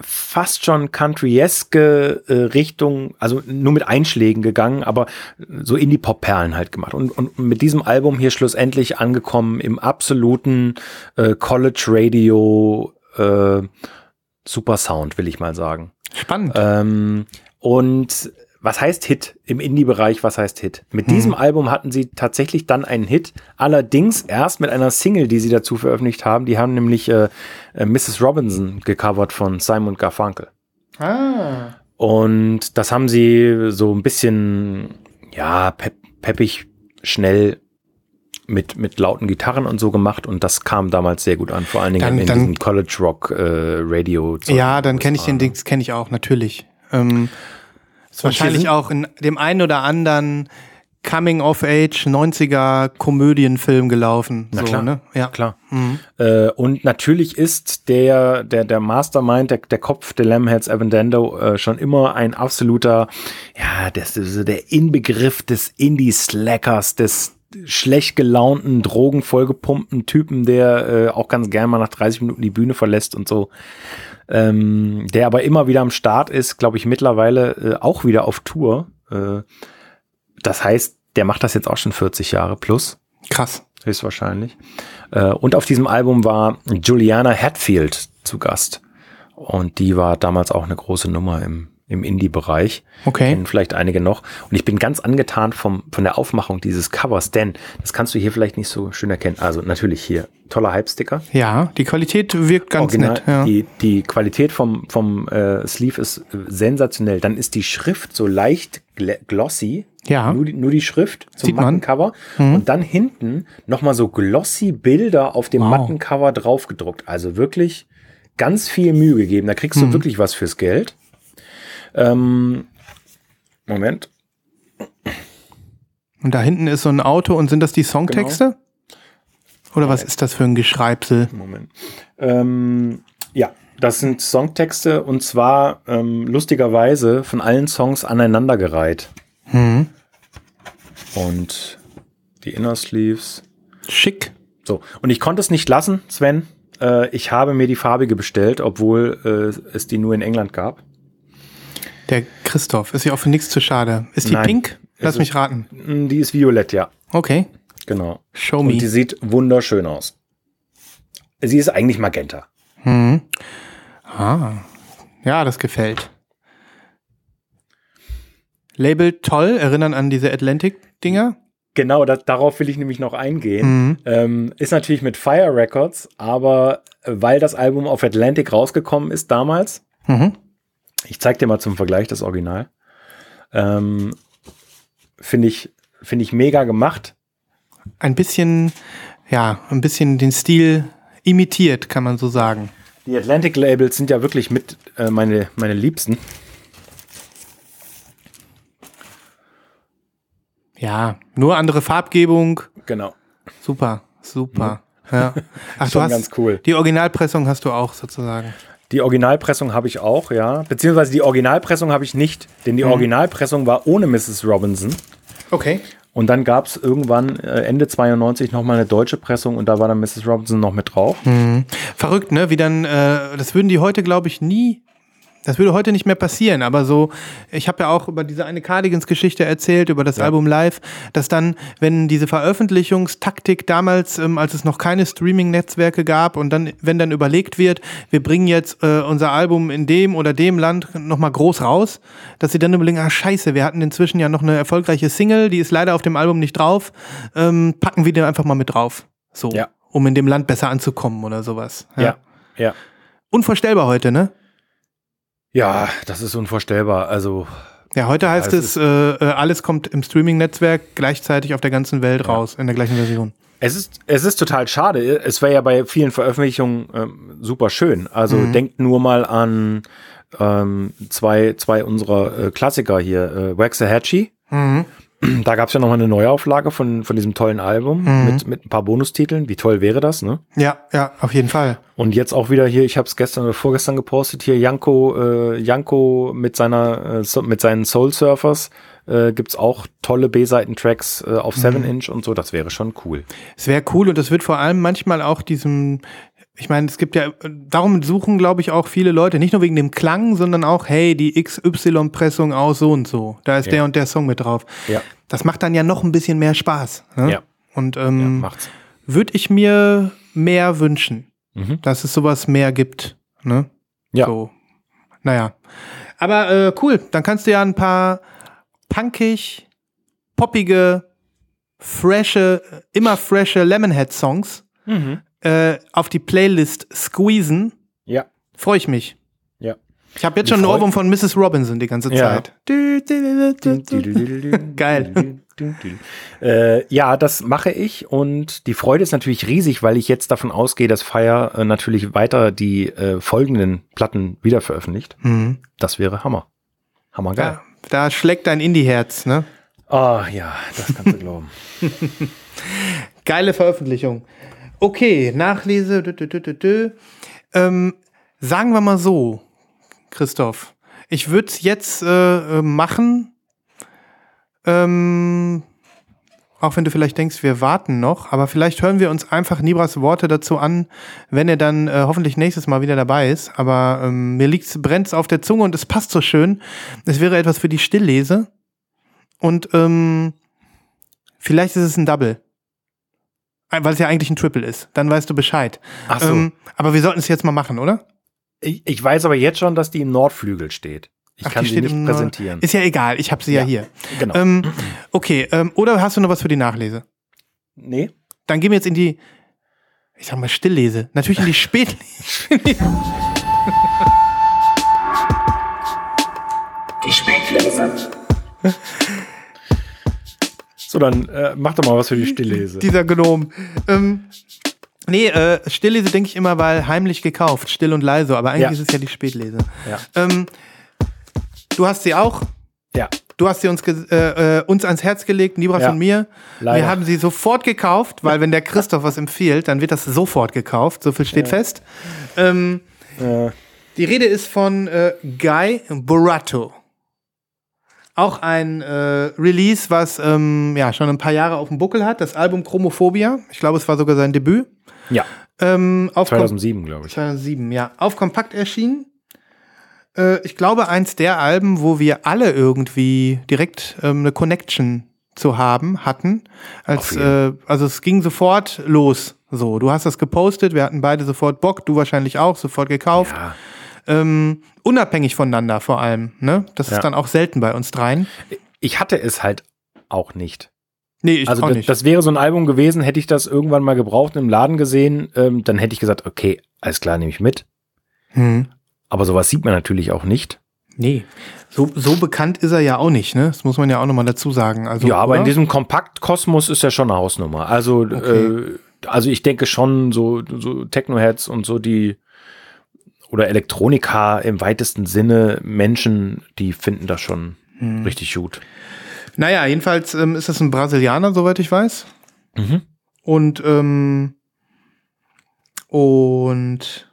fast schon countryeske äh, Richtung, also nur mit Einschlägen gegangen, aber so Indie-Pop-Perlen halt gemacht. Und, und mit diesem Album hier schlussendlich angekommen im absoluten äh, College-Radio äh, Super Sound, will ich mal sagen. Spannend. Ähm, und was heißt Hit im Indie-Bereich? Was heißt Hit? Mit Hm. diesem Album hatten sie tatsächlich dann einen Hit, allerdings erst mit einer Single, die sie dazu veröffentlicht haben. Die haben nämlich äh, äh, Mrs. Robinson gecovert von Simon Garfunkel. ah. Und das haben sie so ein bisschen, ja, pep peppig, schnell mit, mit lauten Gitarren und so gemacht. Und das kam damals sehr gut an, vor allen Dingen Dann- in dann- diesem College Rock äh, Radio. Ja, dann kenne ich den Dings, kenne ich auch, natürlich. Ähm, Ist wahrscheinlich auch in dem einen oder anderen Coming-of-Age 90er Komödienfilm gelaufen. Na so, klar. Ne? Ja. Klar. Äh, und natürlich ist der, der, der Mastermind, der, der Kopf der Lamheads, Evan Dando, äh, schon immer ein absoluter, ja, das so der Inbegriff des Indie-Slackers, des schlecht gelaunten, drogenvollgepumpten Typen, der äh, auch ganz gern mal nach 30 Minuten die Bühne verlässt und so. Ähm, der aber immer wieder am Start ist, glaube ich, mittlerweile äh, auch wieder auf Tour. Äh, das heißt, der macht das jetzt auch schon 40 Jahre plus Krass. höchstwahrscheinlich. Äh, und auf diesem Album war Juliana Hatfield zu Gast. Und die war damals auch eine große Nummer im, im Indie-Bereich. Okay. Kennen vielleicht einige noch. Und ich bin ganz angetan vom, von der Aufmachung dieses Covers, denn das kannst du hier vielleicht nicht so schön erkennen. Also natürlich hier toller Hype-Sticker. Ja, die Qualität wirkt ganz Original, nett. Ja. die, die Qualität vom, vom äh, Sleeve ist äh, sensationell. Dann ist die Schrift so leicht gl glossy. Ja. Nur die, nur die Schrift zum Sieht man. Mhm. Mattencover. Und dann hinten nochmal so glossy Bilder auf dem Wow. Mattencover draufgedruckt. Also wirklich ganz viel Mühe gegeben. Da kriegst Mhm. du wirklich was fürs Geld. Ähm, Moment. Und da hinten ist so ein Auto und sind das die Songtexte? Oder was ist das für ein Geschreibsel? Moment. Ähm, ja, das sind Songtexte und zwar ähm, lustigerweise von allen Songs aneinandergereiht. Mhm. Und die Inner Sleeves. Schick. So, und ich konnte es nicht lassen, Sven. Äh, ich habe mir die farbige bestellt, obwohl äh, es die nur in England gab. Der Christoph. Ist ja auch für nichts zu schade. Ist die Nein. pink? Lass Es mich raten. Mm, Die ist violett, ja. Okay. Genau. Show Und me. die sieht wunderschön aus. Sie ist eigentlich Magenta. Ah. Ja, das gefällt. Label toll, erinnern an diese Atlantic-Dinger. Genau, da, darauf will ich nämlich noch eingehen. Mhm. Ähm, ist natürlich mit Fire Records, aber weil das Album auf Atlantic rausgekommen ist damals, Mhm. Ich zeig dir mal zum Vergleich das Original, ähm, finde ich, finde ich mega gemacht. Ein bisschen, ja, ein bisschen den Stil imitiert, kann man so sagen. Die Atlantic Labels sind ja wirklich mit äh, meine, meine Liebsten. Ja, nur andere Farbgebung. Genau. Super, super. Ja. Ach, du Schon hast ganz cool. die Originalpressung hast du auch sozusagen. Die Originalpressung habe ich auch, ja. Beziehungsweise die Originalpressung habe ich nicht, denn die Originalpressung war ohne Mrs. Robinson. Okay. Und dann gab es irgendwann äh, Ende 92 nochmal eine deutsche Pressung und da war dann Mrs. Robinson noch mit drauf. Verrückt, ne? Wie dann, äh, das würden die heute, glaube ich, nie. Das würde heute nicht mehr passieren, aber so, ich habe ja auch über diese eine Cardigans-Geschichte erzählt, über das Album Live, dass dann, wenn diese Veröffentlichungstaktik damals, ähm, als es noch keine Streaming-Netzwerke gab und dann, wenn dann überlegt wird, wir bringen jetzt äh, unser Album in dem oder dem Land nochmal groß raus, dass sie dann überlegen, ah scheiße, wir hatten inzwischen ja noch eine erfolgreiche Single, die ist leider auf dem Album nicht drauf, ähm, packen wir den einfach mal mit drauf. So, Ja. um in dem Land besser anzukommen oder sowas. Ja. ja. Unvorstellbar heute, ne? Ja, das ist unvorstellbar. Also, Ja, heute heißt es es, äh, äh, alles kommt im Streaming-Netzwerk gleichzeitig auf der ganzen Welt raus, in der gleichen Version. es ist, es ist total schade. Es wäre ja bei vielen Veröffentlichungen ähm, super schön. Also denkt nur mal an ähm, zwei, zwei unserer äh, Klassiker hier, äh, Waxahachie. Da gab es ja nochmal eine Neuauflage von, von diesem tollen Album mit, mit ein paar Bonustiteln. Wie toll wäre das, ne? Ja, ja, auf jeden Fall. Und jetzt auch wieder hier, ich habe es gestern oder vorgestern gepostet, hier Janko, äh, Janko mit seiner äh, mit seinen Soul Surfers äh, gibt's auch tolle B-Seiten-Tracks äh, auf 7 Inch und so, das wäre schon cool. Es wäre cool und es wird vor allem manchmal auch diesem, ich meine, es gibt ja, darum suchen, glaube ich, auch viele Leute, nicht nur wegen dem Klang, sondern auch, hey, die XY-Pressung aus so und so. Da ist Ja. der und der Song mit drauf. Ja. Das macht dann ja noch ein bisschen mehr Spaß. Ne? Ja. Und Ja, ähm, macht's. würde ich mir mehr wünschen, Mhm. dass es sowas mehr gibt. Ne? Ja. So. Naja. Aber äh, cool, dann kannst du ja ein paar punkig, poppige, frische, immer frische Lemonhead-Songs Mhm. Äh, auf die Playlist squeezen. Ja. Freue ich mich. Ja. Ich habe jetzt schon freu- Ohrwurm von Mrs. Robinson die ganze Ja. Zeit. Geil. Äh, ja, das mache ich und die Freude ist natürlich riesig, weil ich jetzt davon ausgehe, dass Fire äh, natürlich weiter die äh, folgenden Platten wieder veröffentlicht. Mhm. Das wäre Hammer. Hammergeil. Ja, Da schlägt dein Indie-Herz, ne? Ah, ja, das kannst du glauben. Geile Veröffentlichung. Okay, Nachlese. Dü, dü, dü. Ähm, sagen wir mal so, Christoph. Ich würde es jetzt äh, äh, machen. Ähm, auch wenn du vielleicht denkst, wir warten noch, aber vielleicht hören wir uns einfach Nibras Worte dazu an, wenn er dann äh, hoffentlich nächstes Mal wieder dabei ist. Aber ähm, mir liegt's, brennt's auf der Zunge und es passt so schön. Es wäre etwas für die Stilllese. Und ähm, vielleicht ist es ein Double. Weil es ja eigentlich ein Triple ist. Dann weißt du Bescheid. Ach so. Ähm, aber wir sollten es jetzt mal machen, oder? ich, ich weiß aber jetzt schon, dass die im Nordflügel steht. Ich Ach, kann die sie nicht präsentieren. Ist ja egal, ich habe sie ja, Ja. hier. Genau. Ähm, okay, ähm, oder hast du noch was für die Nachlese? nee. Dann gehen wir jetzt in die, ich sag mal, Stilllese. Natürlich in die Spätlese. So, dann äh, mach doch mal was für die Stilllese. Dieser Gnom. Ähm, nee, äh, Stilllese denke ich immer, weil heimlich gekauft, still und leise, aber eigentlich Ja. ist es ja die Spätlese. Ja. Ähm, du hast sie auch. ja. Du hast sie uns, äh, äh, uns ans Herz gelegt, Nibras Ja. und mir. Leider. Wir haben sie sofort gekauft, weil wenn der Christoph was empfiehlt, dann wird das sofort gekauft. So viel steht fest. Ähm, Äh, die Rede ist von äh, Guy Borato. Auch ein äh, Release, was ähm, ja schon ein paar Jahre auf dem Buckel hat. Das Album Chromophobia. Ich glaube, es war sogar sein Debüt. ja, Ähm, auf Kom- 2007, glaube ich. 2007, ja. Auf Kompakt erschienen. Äh, ich glaube, eins der Alben, wo wir alle irgendwie direkt ähm, eine Connection zu haben, hatten. Als, äh, also es ging sofort los. So, du hast das gepostet, wir hatten beide sofort Bock, du wahrscheinlich auch, sofort gekauft. Ja. Ähm, unabhängig voneinander vor allem. Ne? Das Ja. ist dann auch selten bei uns dreien. Ich hatte es halt auch nicht. Nee, ich Also auch das, nicht. das wäre so ein Album gewesen, hätte ich das irgendwann mal gebraucht im Laden gesehen, ähm, dann hätte ich gesagt, okay, alles klar, nehme ich mit. hm. Aber sowas sieht man natürlich auch nicht. Nee, so, so bekannt ist er ja auch nicht, ne? Das muss man ja auch nochmal dazu sagen. Also, ja, aber in oder? diesem Kompaktkosmos ist ja schon eine Hausnummer. Also, Okay. äh, also ich denke schon, so, so Technoheads und so die oder Elektronika im weitesten Sinne, Menschen, die finden das schon Hm. richtig gut. Naja, jedenfalls ähm, ist das ein Brasilianer, soweit ich weiß. Mhm. Und, ähm, und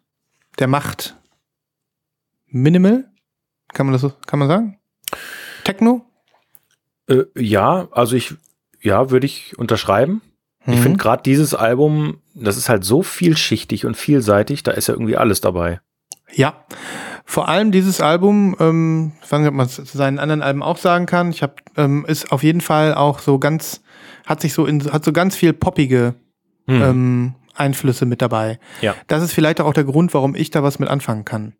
der macht Minimal, kann man das so, kann man sagen? Techno? Äh, ja, also ich, ja, würde ich unterschreiben. Ich Mhm. finde gerade dieses Album, das ist halt so vielschichtig und vielseitig, da ist ja irgendwie alles dabei. Ja. Vor allem dieses Album, ähm, ich weiß nicht, ob man es zu seinen anderen Alben auch sagen kann. Ich habe, ähm, ist auf jeden Fall auch so ganz, hat sich so in, hat so ganz viel poppige Hm. ähm, Einflüsse mit dabei. Ja. Das ist vielleicht auch der Grund, warum ich da was mit anfangen kann.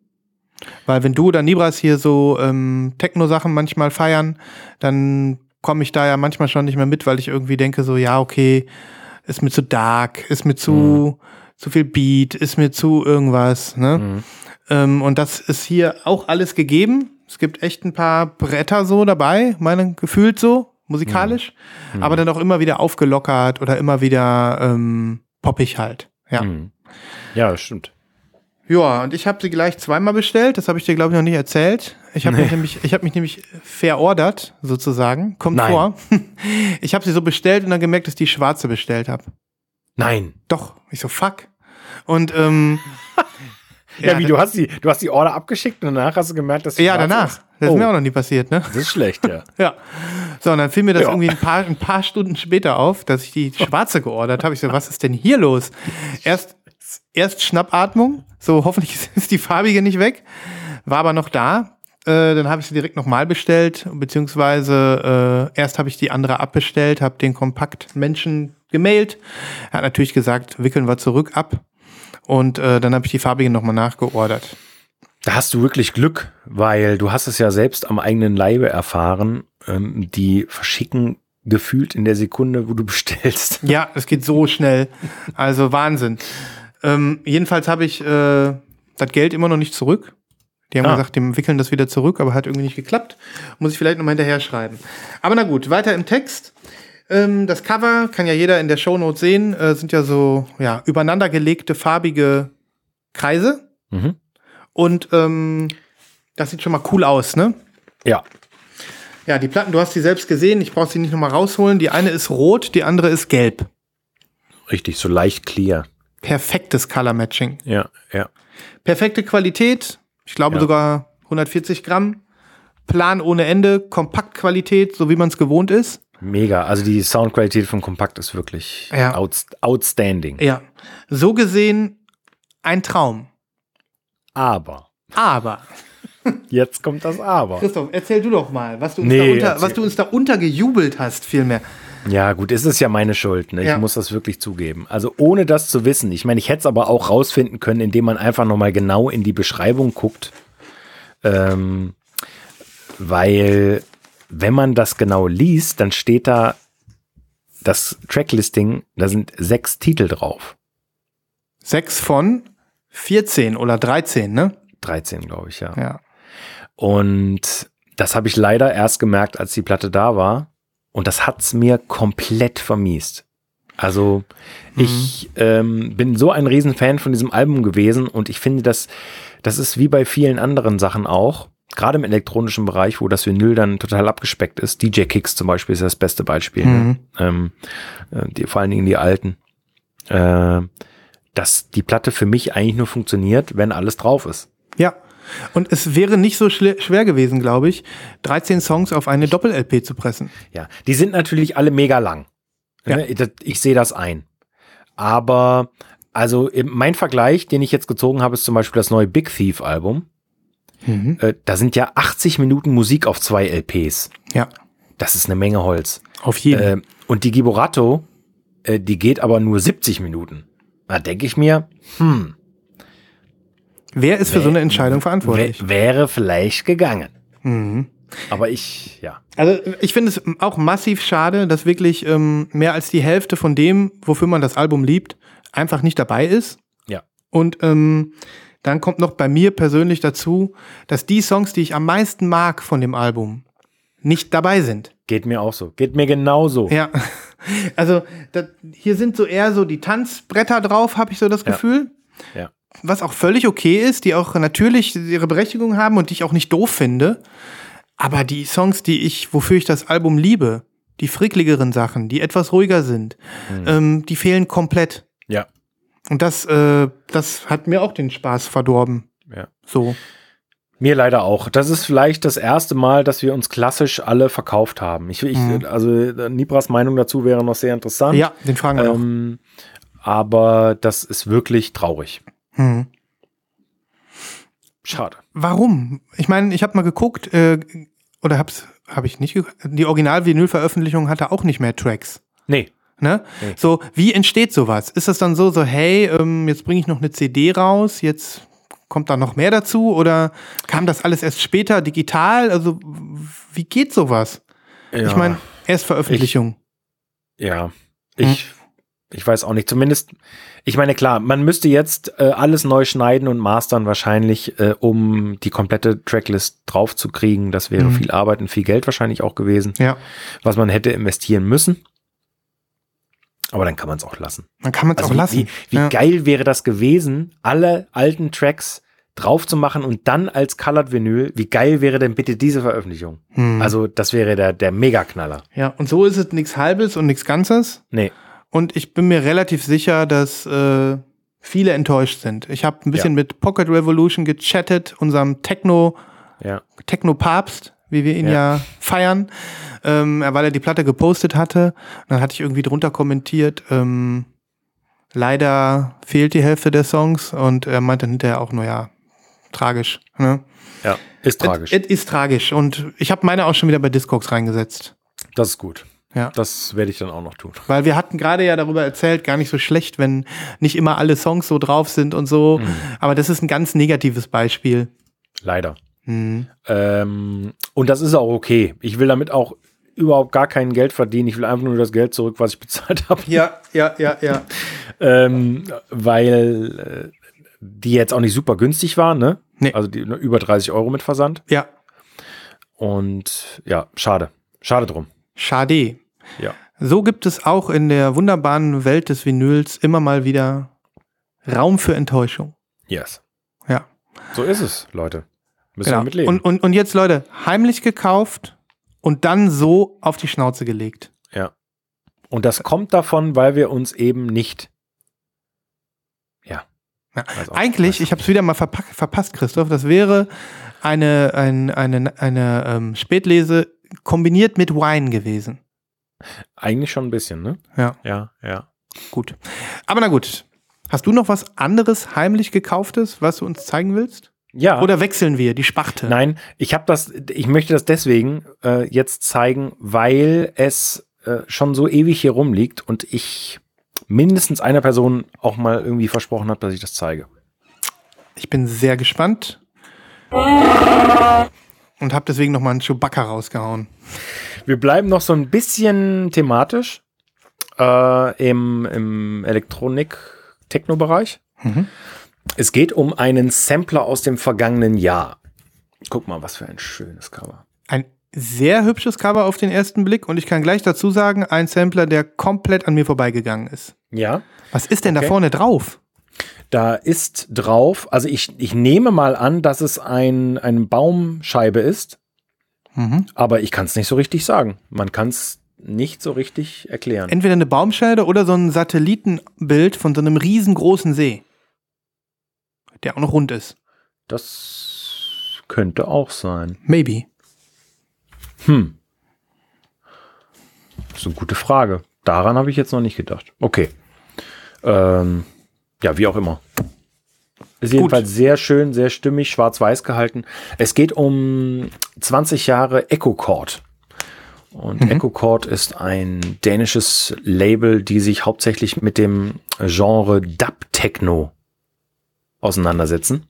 Weil wenn du oder Nibras hier so ähm, Techno-Sachen manchmal feiern, dann komme ich da ja manchmal schon nicht mehr mit, weil ich irgendwie denke so, ja, okay, ist mir zu dark, ist mir zu, zu viel Beat, ist mir zu irgendwas, ne? Mhm. Ähm, und das ist hier auch alles gegeben. Es gibt echt ein paar Bretter so dabei, meine gefühlt so, musikalisch, aber dann auch immer wieder aufgelockert oder immer wieder ähm, poppig halt. Ja. Mhm. Ja, das stimmt. Ja, und ich habe sie gleich zweimal bestellt. Das habe ich dir, glaube ich, noch nicht erzählt. Ich habe mich nämlich, ich habe mich nämlich verordert, sozusagen. Kommt Nein. vor. Ich habe sie so bestellt und dann gemerkt, dass ich die schwarze bestellt habe. Nein. Doch. Ich so, fuck. Und ähm, Ja, wie, du hast die, du hast die Order abgeschickt und danach hast du gemerkt, dass sie Ja, danach. ist? Das oh, ist mir auch noch nie passiert, ne? das ist schlecht, ja. Ja. So, und dann fiel mir das Ja. irgendwie ein paar, ein paar Stunden später auf, dass ich die schwarze geordert habe. Ich so, was ist denn hier los? Erst, erst Schnappatmung, so hoffentlich ist die farbige nicht weg, war aber noch da. Äh, dann habe ich sie direkt nochmal bestellt, beziehungsweise äh, erst habe ich die andere abbestellt, habe den Kompaktmenschen gemailt. Er hat natürlich gesagt, wickeln wir zurück ab. Und äh, dann habe ich die farbige nochmal nachgeordert. Da hast du wirklich Glück, weil du hast es ja selbst am eigenen Leibe erfahren. Ähm, die verschicken gefühlt in der Sekunde, wo du bestellst. Ja, es geht so schnell. Also Wahnsinn. Ähm, jedenfalls habe ich äh, das Geld immer noch nicht zurück. Die haben Ah. gesagt, die wickeln das wieder zurück, aber hat irgendwie nicht geklappt. Muss ich vielleicht nochmal hinterher schreiben. Aber na gut, weiter im Text. Ähm, das Cover kann ja jeder in der Shownote sehen, äh, sind ja so ja, übereinandergelegte farbige Kreise. Mhm. Und ähm, das sieht schon mal cool aus, ne? Ja. Ja, die Platten, du hast sie selbst gesehen, ich brauche sie nicht nochmal rausholen. Die eine ist rot, die andere ist gelb. Richtig, so leicht clear. Perfektes Color Matching. Ja, ja. Perfekte Qualität, ich glaube Ja. sogar 140 Gramm. Plan ohne Ende, Kompaktqualität, so wie man es gewohnt ist. Mega. Also die Soundqualität von Kompakt ist wirklich Ja. outs outstanding. Ja, so gesehen ein Traum. Aber, Aber, jetzt kommt das Aber. Christoph, erzähl du doch mal, was du uns, Nee, da, unter, was du uns da untergejubelt hast, vielmehr. Ja, gut, es ist ja meine Schuld. Ne? Ich Ja. muss das wirklich zugeben. Also ohne das zu wissen. Ich meine, ich hätte es aber auch rausfinden können, indem man einfach nochmal genau in die Beschreibung guckt. Ähm, weil, wenn man das genau liest, dann steht da das Tracklisting, da sind sechs Titel drauf. Sechs von 14 oder 13, ne? 13, glaube ich, ja. Ja. Und das habe ich leider erst gemerkt, als die Platte da war. Und das hat's mir komplett vermiest. Also ich ähm, bin so ein Riesenfan von diesem Album gewesen und ich finde, dass das ist wie bei vielen anderen Sachen auch, gerade im elektronischen Bereich, wo das Vinyl dann total abgespeckt ist. DJ Kicks zum Beispiel ist das beste Beispiel. Ne? Ähm, äh, die, vor allen Dingen die alten. Äh, dass die Platte für mich eigentlich nur funktioniert, wenn alles drauf ist. Ja. Und es wäre nicht so schwer gewesen, glaube ich, 13 Songs auf eine Doppel-LP zu pressen. Ja, die sind natürlich alle mega lang. Ja. Ne, das- Ich sehe das ein. Aber, also mein Vergleich, den ich jetzt gezogen habe, ist zum Beispiel das neue Big Thief Album. Äh, Da sind ja 80 Minuten Musik auf zwei LPs. Ja, Das ist eine Menge Holz. auf jeden. Äh, und die Giborato, äh, die geht aber nur 70 Minuten. Da denke ich mir, hm, Wer ist für so eine Entscheidung verantwortlich? wär, wäre vielleicht gegangen. Aber ich, ja. Also ich finde es auch massiv schade, dass wirklich ähm, mehr als die Hälfte von dem, wofür man das Album liebt, einfach nicht dabei ist. Ja. Und ähm, dann kommt noch bei mir persönlich dazu, dass die Songs, die ich am meisten mag von dem Album, nicht dabei sind. Geht mir auch so. Geht mir genauso. Ja, also da, hier sind so eher so die Tanzbretter drauf, habe ich so das Ja. Gefühl. Ja. Was auch völlig okay ist, die auch natürlich ihre Berechtigung haben und die ich auch nicht doof finde. Aber die Songs, die ich, wofür ich das Album liebe, die frickligeren Sachen, die etwas ruhiger sind, ähm, die fehlen komplett. Ja. Und das, äh, das hat mir auch den Spaß verdorben. Ja. So. Mir leider auch. Das ist vielleicht das erste Mal, dass wir uns klassisch alle verkauft haben. Ich, ich, Also äh, Nibras Meinung dazu wäre noch sehr interessant. Ja, den fragen wir. Ähm, aber das ist wirklich traurig. Hm. Schade. Warum? Ich meine, ich habe mal geguckt, äh, oder hab's, habe ich nicht geguckt. Die Original-Vinyl-Veröffentlichung hatte auch nicht mehr Tracks. Nee. Ne? Nee. So, wie entsteht sowas? Ist das dann so, so, hey, ähm, jetzt bringe ich noch eine CD raus, jetzt kommt da noch mehr dazu? Oder kam das alles erst später digital? Also, wie geht sowas? Ja. Ich meine, Erstveröffentlichung. Ja. Ich, ich weiß auch nicht. Zumindest, ich meine, klar, man müsste jetzt äh, alles neu schneiden und mastern wahrscheinlich, äh, um die komplette Tracklist draufzukriegen. Das wäre Mhm. viel Arbeit und viel Geld wahrscheinlich auch gewesen, ja, was man hätte investieren müssen. Aber dann kann man es auch lassen. dann kann man es Also auch wie, lassen. Wie, wie ja. geil wäre das gewesen, alle alten Tracks drauf zu machen und dann als Colored Vinyl. Wie geil wäre denn bitte diese Veröffentlichung? Hm. Also das wäre der, der Mega-Knaller. ja, und so ist es nichts Halbes und nichts Ganzes. Nee, Und ich bin mir relativ sicher, dass äh, viele enttäuscht sind. Ich habe ein bisschen Ja. mit Pocket Revolution gechattet, unserem Techno, ja. Techno-Papst, wie wir ihn ja, Ja. feiern, ähm, weil er die Platte gepostet hatte. Dann hatte ich irgendwie drunter kommentiert, ähm, leider fehlt die Hälfte der Songs und er meinte hinterher auch, naja, tragisch. Ne? Ja, ist tragisch. Es ist tragisch. Und ich habe meine auch schon wieder bei Discogs reingesetzt. das ist gut. Ja. Das werde ich dann auch noch tun. Weil wir hatten gerade ja darüber erzählt, gar nicht so schlecht, wenn nicht immer alle Songs so drauf sind und so. Mhm. Aber das ist ein ganz negatives Beispiel. Leider. Mhm. Ähm, und das ist auch okay. Ich will damit auch überhaupt gar kein Geld verdienen. Ich will einfach nur das Geld zurück, was ich bezahlt habe. Ja, ja, ja, ja. ähm, weil äh, die jetzt auch nicht super günstig waren, ne? Nee. Also die, nur über 30 Euro mit Versand. Ja, Und ja, schade. Schade drum. schade. Ja. So gibt es auch in der wunderbaren Welt des Vinyls immer mal wieder Raum für Enttäuschung. Yes. Ja, So ist es, Leute. Müssen wir genau. mitleben. Und, und, und jetzt, Leute, heimlich gekauft und dann so auf die Schnauze gelegt. Ja. Und das kommt davon, weil wir uns eben nicht. Ja. Ja. Eigentlich, ich habe es wieder mal verpasst, Christoph, das wäre eine, ein, eine, eine ähm, Spätlese kombiniert mit Wine gewesen. Eigentlich schon ein bisschen, ne? Ja, Ja, ja. gut. Aber na gut. Hast du noch was anderes heimlich gekauftes, was du uns zeigen willst? Ja. Oder wechseln wir die Sparte? Nein, ich habe das, ich möchte das deswegen äh, jetzt zeigen, weil es äh, schon so ewig hier rumliegt und ich mindestens einer Person auch mal irgendwie versprochen habe, dass ich das zeige. Ich bin sehr gespannt. Und habe deswegen noch mal einen Chewbacca rausgehauen. Wir bleiben noch so ein bisschen thematisch äh, im, im Elektronik-Techno-Bereich. Mhm. Es geht um einen Sampler aus dem vergangenen Jahr. Guck mal, was für ein schönes Cover. Ein sehr hübsches Cover auf den ersten Blick. Und ich kann gleich dazu sagen, ein Sampler, der komplett an mir vorbeigegangen ist. Ja. Was ist denn da Okay. vorne drauf? Da ist drauf, also ich, ich nehme mal an, dass es ein, eine Baumscheibe ist, Mhm. aber ich kann es nicht so richtig sagen. Man kann es nicht so richtig erklären. Entweder eine Baumscheibe oder so ein Satellitenbild von so einem riesengroßen See. Der auch noch rund ist. Das könnte auch sein. Maybe. Hm. Das ist eine gute Frage. Daran habe ich jetzt noch nicht gedacht. Okay. Ähm, ja, wie auch immer. Ist jedenfalls sehr schön, sehr stimmig, schwarz-weiß gehalten. Es geht um 20 Jahre EcoCord. Und Mhm. EcoCord ist ein dänisches Label, die sich hauptsächlich mit dem Genre Dub-Techno auseinandersetzen.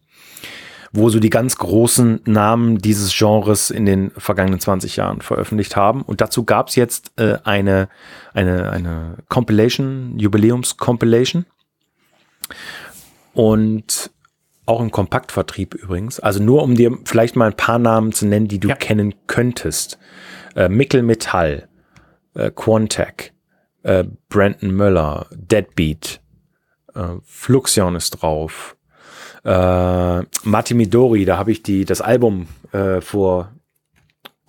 Wo so die ganz großen Namen dieses Genres in den vergangenen 20 Jahren veröffentlicht haben. Und dazu gab es jetzt äh, eine, eine, eine Compilation, Jubiläums-Compilation. Und auch im Kompaktvertrieb übrigens. Also nur um dir vielleicht mal ein paar Namen zu nennen, die du Ja. kennen könntest. Äh, Mickel Metall, äh, Quantec, äh, Brandon Möller, Deadbeat, äh, Fluxion ist drauf. Äh, Mati Midori, da habe ich die, das Album äh, vor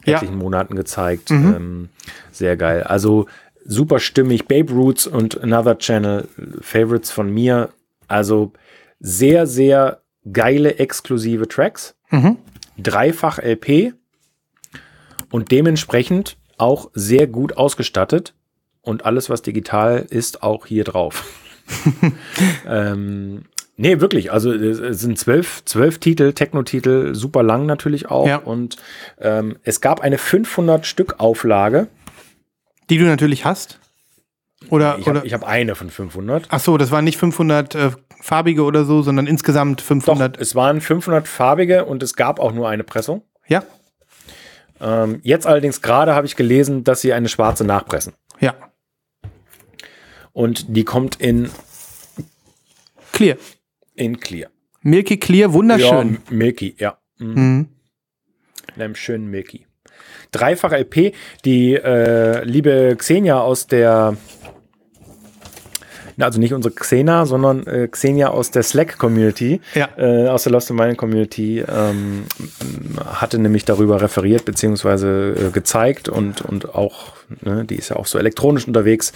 Ja. etlichen Monaten gezeigt. Mhm. Ähm, sehr geil. Also super stimmig. Babe Roots und Another Channel, Favorites von mir. Also sehr, sehr geile exklusive Tracks. Mhm. Dreifach LP und dementsprechend auch sehr gut ausgestattet. Und alles, was digital ist, auch hier drauf. ähm, nee, wirklich. Also es sind zwölf, zwölf Titel, Techno-Titel, super lang natürlich auch. Ja. Und ähm, es gab eine 500 Stück Auflage. Die du natürlich hast. Oder, Ich habe hab eine von 500. ach so, das waren nicht 500 äh, farbige oder so, sondern insgesamt Doch, 500. es waren 500 farbige und es gab auch nur eine Pressung. Ja, Ähm, jetzt allerdings gerade habe ich gelesen, dass sie eine schwarze nachpressen. ja. Und die kommt in, Clear. In Clear. Milky Clear, wunderschön. Ja, Milky, ja. Mhm. Mhm. In einem schönen Milky. Dreifach LP. Die äh, liebe Xenia aus der, also nicht unsere Xena, sondern äh, Xenia aus der Slack-Community, Ja. äh, aus der Lost in Violin Community, ähm, hatte nämlich darüber referiert beziehungsweise äh, gezeigt und, und auch, ne, die ist ja auch so elektronisch unterwegs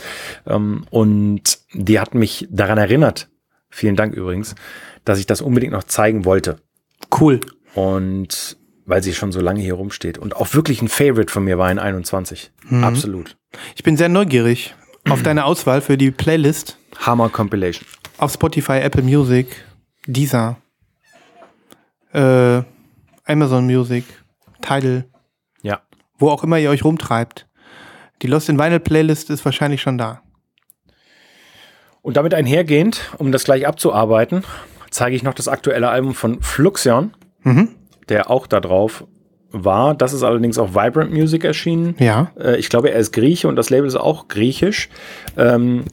ähm, und die hat mich daran erinnert, vielen Dank übrigens, dass ich das unbedingt noch zeigen wollte. Cool. Und weil sie schon so lange hier rumsteht. Und auch wirklich ein Favorite von mir war in 21. Absolut. Ich bin sehr neugierig auf deine Auswahl für die Playlist Hammer Compilation. auf Spotify, Apple Music, Deezer, äh, Amazon Music, Tidal, Ja. wo auch immer ihr euch rumtreibt. Die Lost in Vinyl Playlist ist wahrscheinlich schon da. Und damit einhergehend, um das gleich abzuarbeiten, zeige ich noch das aktuelle Album von Fluxion, Mhm. der auch da drauf war. Das ist allerdings auf Vibrant Music erschienen. Ja. Äh, ich glaube, er ist Grieche und das Label ist auch griechisch. Ähm,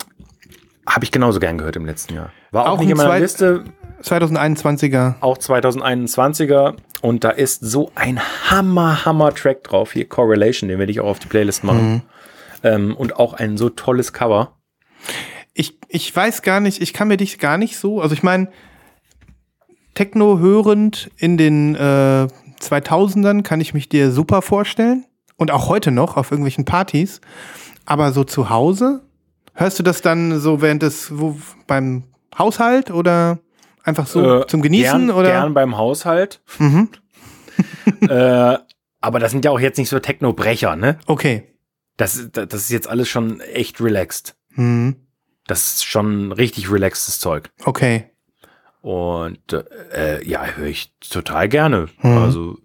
Habe ich genauso gern gehört im letzten Jahr. War auch, Auch nicht in ein meiner Liste, 2021er. auch 2021er. Und da ist so ein Hammer, Hammer Track drauf. Hier Correlation, den werde ich auch auf die Playlist machen. Ähm, und auch ein so tolles Cover. Ich, ich weiß gar nicht, ich kann mir dich gar nicht so, also ich meine, Techno hörend in den äh, 2000ern kann ich mich dir super vorstellen. und auch heute noch auf irgendwelchen Partys. Aber so zu Hause, hörst du das dann so während des, wo, beim Haushalt oder einfach so Äh, zum Genießen? gern, oder? gern beim Haushalt. Mhm. äh, aber das sind ja auch jetzt nicht so Techno-Brecher, ne? Okay. Das, das ist jetzt alles schon echt relaxed. Mhm. Das ist schon richtig relaxtes Zeug. Okay. Und äh, ja, höre ich total gerne. Mhm. Also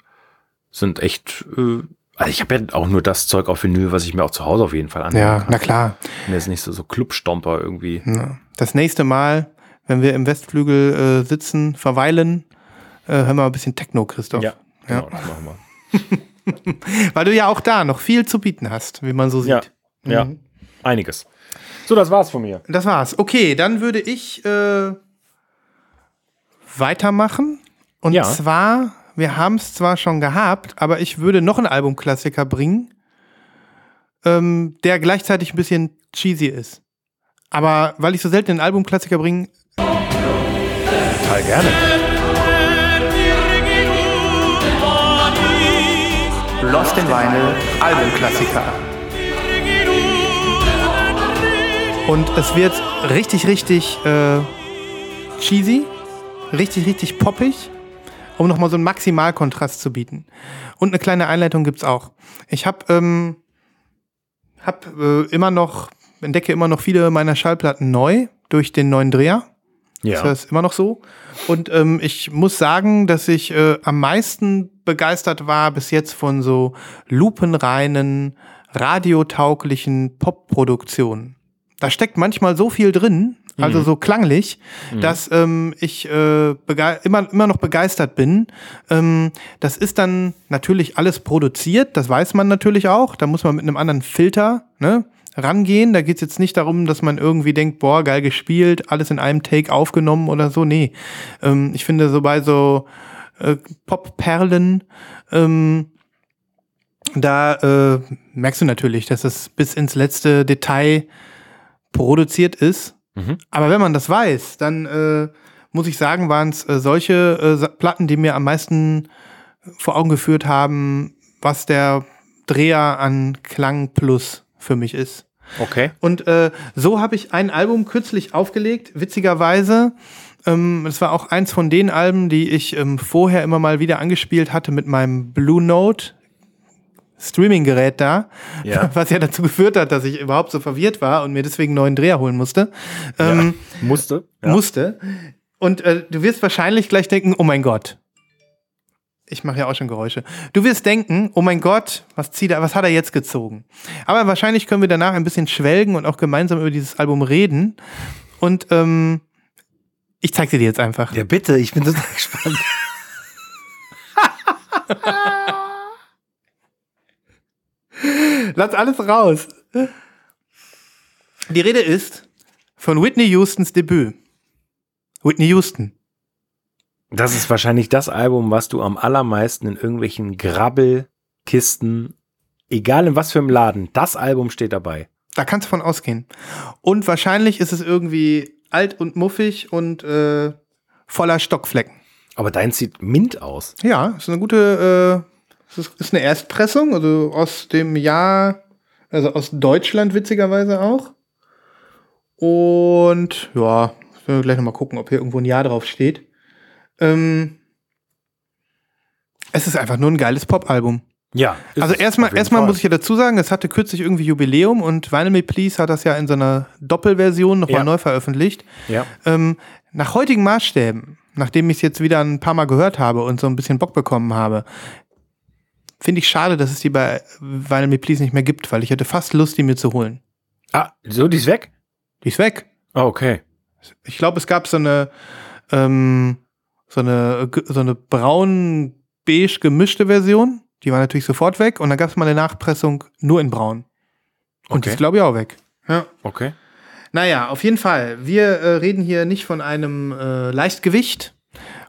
sind echt. Äh, also ich habe ja auch nur das Zeug auf Vinyl, was ich mir auch zu Hause auf jeden Fall anhören Ja, kann. na klar. Mir ist nicht so, so Clubstomper irgendwie. Ja. Das nächste Mal, wenn wir im Westflügel äh, sitzen, verweilen, äh, hören wir mal ein bisschen Techno, Christoph. Ja, Ja. genau, das machen wir. Weil du ja auch da noch viel zu bieten hast, wie man so Ja, sieht. ja, Mhm. einiges. So, das war's von mir. Das war's. Okay, dann würde ich äh, weitermachen. Und Ja. zwar, wir haben es zwar schon gehabt, aber ich würde noch einen Albumklassiker bringen, ähm, der gleichzeitig ein bisschen cheesy ist. Aber weil ich so selten einen Albumklassiker bringe, Total gerne. Lost in Vinyl Albumklassiker. Und es wird richtig, richtig äh, cheesy, richtig, richtig poppig, um nochmal so einen Maximalkontrast zu bieten. Und eine kleine Einleitung gibt's auch. Ich habe ähm, hab, äh, immer noch, entdecke immer noch viele meiner Schallplatten neu durch den neuen Dreher. Ja. Das ist immer noch so. Und ähm, ich muss sagen, dass ich äh, am meisten begeistert war bis jetzt von so lupenreinen, radiotauglichen Pop-Produktionen. Da steckt manchmal so viel drin, also so klanglich, dass ähm, ich äh, immer, immer noch begeistert bin. Ähm, das ist dann natürlich alles produziert, das weiß man natürlich auch. Da muss man mit einem anderen Filter ne, rangehen. Da geht's jetzt nicht darum, dass man irgendwie denkt, boah, geil gespielt, alles in einem Take aufgenommen oder so. Nee. Ähm, ich finde so bei so äh, Pop-Perlen, ähm, da äh, merkst du natürlich, dass es bis ins letzte Detail produziert ist. Mhm. Aber wenn man das weiß, dann äh, muss ich sagen, waren es äh, solche äh, Platten, die mir am meisten vor Augen geführt haben, was der Dreher an Klang Plus für mich ist. Okay. Und äh, so habe ich ein Album kürzlich aufgelegt, witzigerweise. Ähm, es war auch eins von den Alben, die ich ähm, vorher immer mal wieder angespielt hatte mit meinem Blue Note Streaming-Gerät da, Ja. was ja dazu geführt hat, dass ich überhaupt so verwirrt war und mir deswegen einen neuen Dreher holen musste. Ähm, Musste. Ja. Musste. Und äh, du wirst wahrscheinlich gleich denken, oh mein Gott. Ich mache ja auch schon Geräusche. Du wirst denken, oh mein Gott, was, zieht er, was hat er jetzt gezogen? Aber wahrscheinlich können wir danach ein bisschen schwelgen und auch gemeinsam über dieses Album reden. Und ähm, ich zeig sie dir jetzt einfach. Ja, bitte, ich bin total gespannt. Lass alles raus. Die Rede ist von Whitney Houstons Debüt. Whitney Houston. Das ist wahrscheinlich das Album, was du am allermeisten in irgendwelchen Grabbelkisten, egal in was für einem Laden, das Album steht dabei. Da kannst du von ausgehen. Und wahrscheinlich ist es irgendwie alt und muffig und äh, voller Stockflecken. Aber dein sieht mint aus. Ja, ist eine gute, äh, es ist, eine Erstpressung, also aus dem Jahr, also aus Deutschland witzigerweise auch. Und ja, wir gleich nochmal gucken, ob hier irgendwo ein Jahr drauf steht. Ähm, es ist einfach nur ein geiles Popalbum. Ja. Also erstmal, erstmal muss ich ja dazu sagen, es hatte kürzlich irgendwie Jubiläum und Vinyl Me Please hat das ja in so einer Doppelversion nochmal Ja. neu veröffentlicht. Ja. Ähm, nach heutigen Maßstäben, nachdem ich es jetzt wieder ein paar Mal gehört habe und so ein bisschen Bock bekommen habe, finde ich schade, dass es die bei Vinyl Me Please nicht mehr gibt, weil ich hätte fast Lust, die mir zu holen. Ah, so, die ist weg? Die ist weg. Ah, okay. Ich glaube, es gab so eine, ähm, so eine, so eine braun-beige gemischte Version. Die war natürlich sofort weg. Und dann gab es mal eine Nachpressung nur in braun. Und die Okay. ist, glaube ich, auch weg. Ja. Okay. Naja, auf jeden Fall. Wir äh, reden hier nicht von einem äh, Leichtgewicht.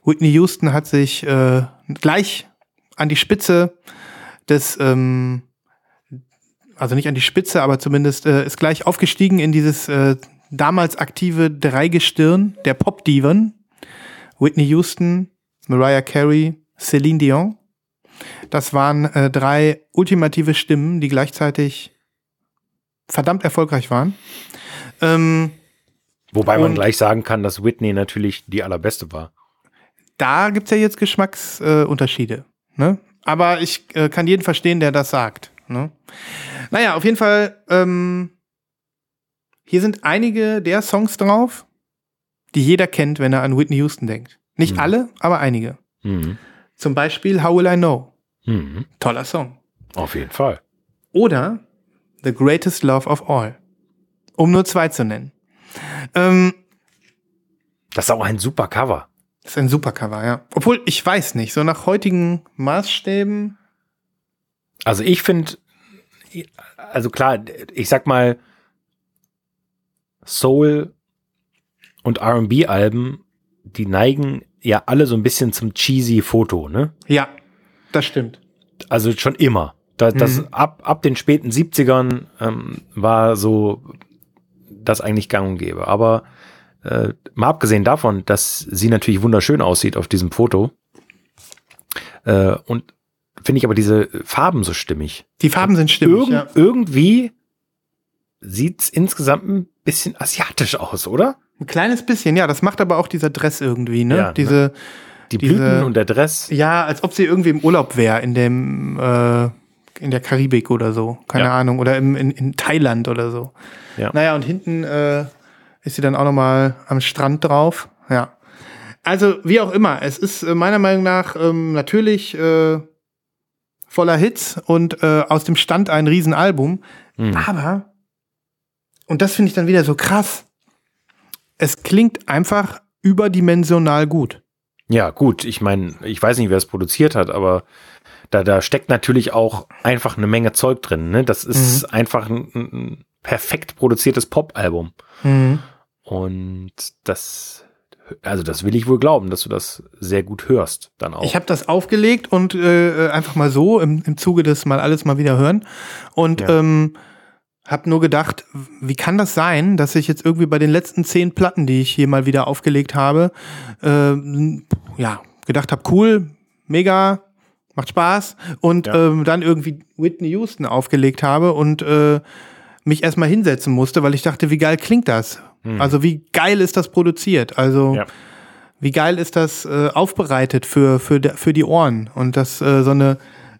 Whitney Houston hat sich äh, gleich an die Spitze des, ähm, also nicht an die Spitze, aber zumindest äh, ist gleich aufgestiegen in dieses äh, damals aktive Dreigestirn der Pop-Diven. Whitney Houston, Mariah Carey, Celine Dion. Das waren äh, drei ultimative Stimmen, die gleichzeitig verdammt erfolgreich waren. Ähm, Wobei man gleich sagen kann, dass Whitney natürlich die allerbeste war. da gibt's ja jetzt Geschmacksunterschiede. Äh, ne? Aber ich äh, kann jeden verstehen, der das sagt. Ne? Naja, auf jeden Fall, ähm, hier sind einige der Songs drauf, die jeder kennt, wenn er an Whitney Houston denkt. Nicht Mhm. alle, aber einige. Mhm. Zum Beispiel How Will I Know? Mhm. Toller Song. Auf jeden Fall. Oder The Greatest Love of All. Um nur zwei zu nennen. Ähm, Das ist auch ein super Cover. Das ist ein super Cover, ja. Obwohl, ich weiß nicht, so nach heutigen Maßstäben. Also ich finde, also klar, ich sag mal, Soul und R&B-Alben, die neigen ja alle so ein bisschen zum cheesy Foto, ne? Ja, das stimmt. Also schon immer. Da, das, Mhm. ab, ab den späten 70ern ähm, war so das eigentlich gang und gäbe. Aber äh, mal abgesehen davon, dass sie natürlich wunderschön aussieht auf diesem Foto, äh, und finde ich aber diese Farben so stimmig. Die Farben sind stimmig, Irgend, ja. Irgendwie sieht's insgesamt ein bisschen asiatisch aus, oder? Ein kleines bisschen, ja. Das macht aber auch dieser Dress irgendwie, ne? Ja, ne? Diese, Die Diese- Blüten und der Dress. ja, als ob sie irgendwie im Urlaub wäre, in dem, äh, in der Karibik oder so. Keine Ja. Ahnung. Oder im, in, in Thailand oder so. Ja. Naja, und hinten äh, ist sie dann auch nochmal am Strand drauf. Ja. Also, wie auch immer, es ist äh, meiner Meinung nach ähm, natürlich äh, voller Hits und äh, aus dem Stand ein Riesenalbum. Hm. Aber, und das finde ich dann wieder so krass, es klingt einfach überdimensional gut. Ja, gut, ich meine, ich weiß nicht, wer es produziert hat, aber da, da steckt natürlich auch einfach eine Menge Zeug drin. Ne? Das ist einfach ein, ein perfekt produziertes Pop-Album. Und das, also das will ich wohl glauben, dass du das sehr gut hörst dann auch. Ich habe das aufgelegt und äh, einfach mal so im, im Zuge des mal alles mal wieder hören und Ja. ähm, habe nur gedacht, wie kann das sein, dass ich jetzt irgendwie bei den letzten zehn Platten, die ich hier mal wieder aufgelegt habe, ähm, ja gedacht habe, cool, mega, macht Spaß und Ja. ähm, dann irgendwie Whitney Houston aufgelegt habe und äh, mich erstmal hinsetzen musste, weil ich dachte, wie geil klingt das? Also wie geil ist das produziert? Also Hm. Ja. wie geil ist das äh, aufbereitet für, für, für die Ohren und dass äh, so eine,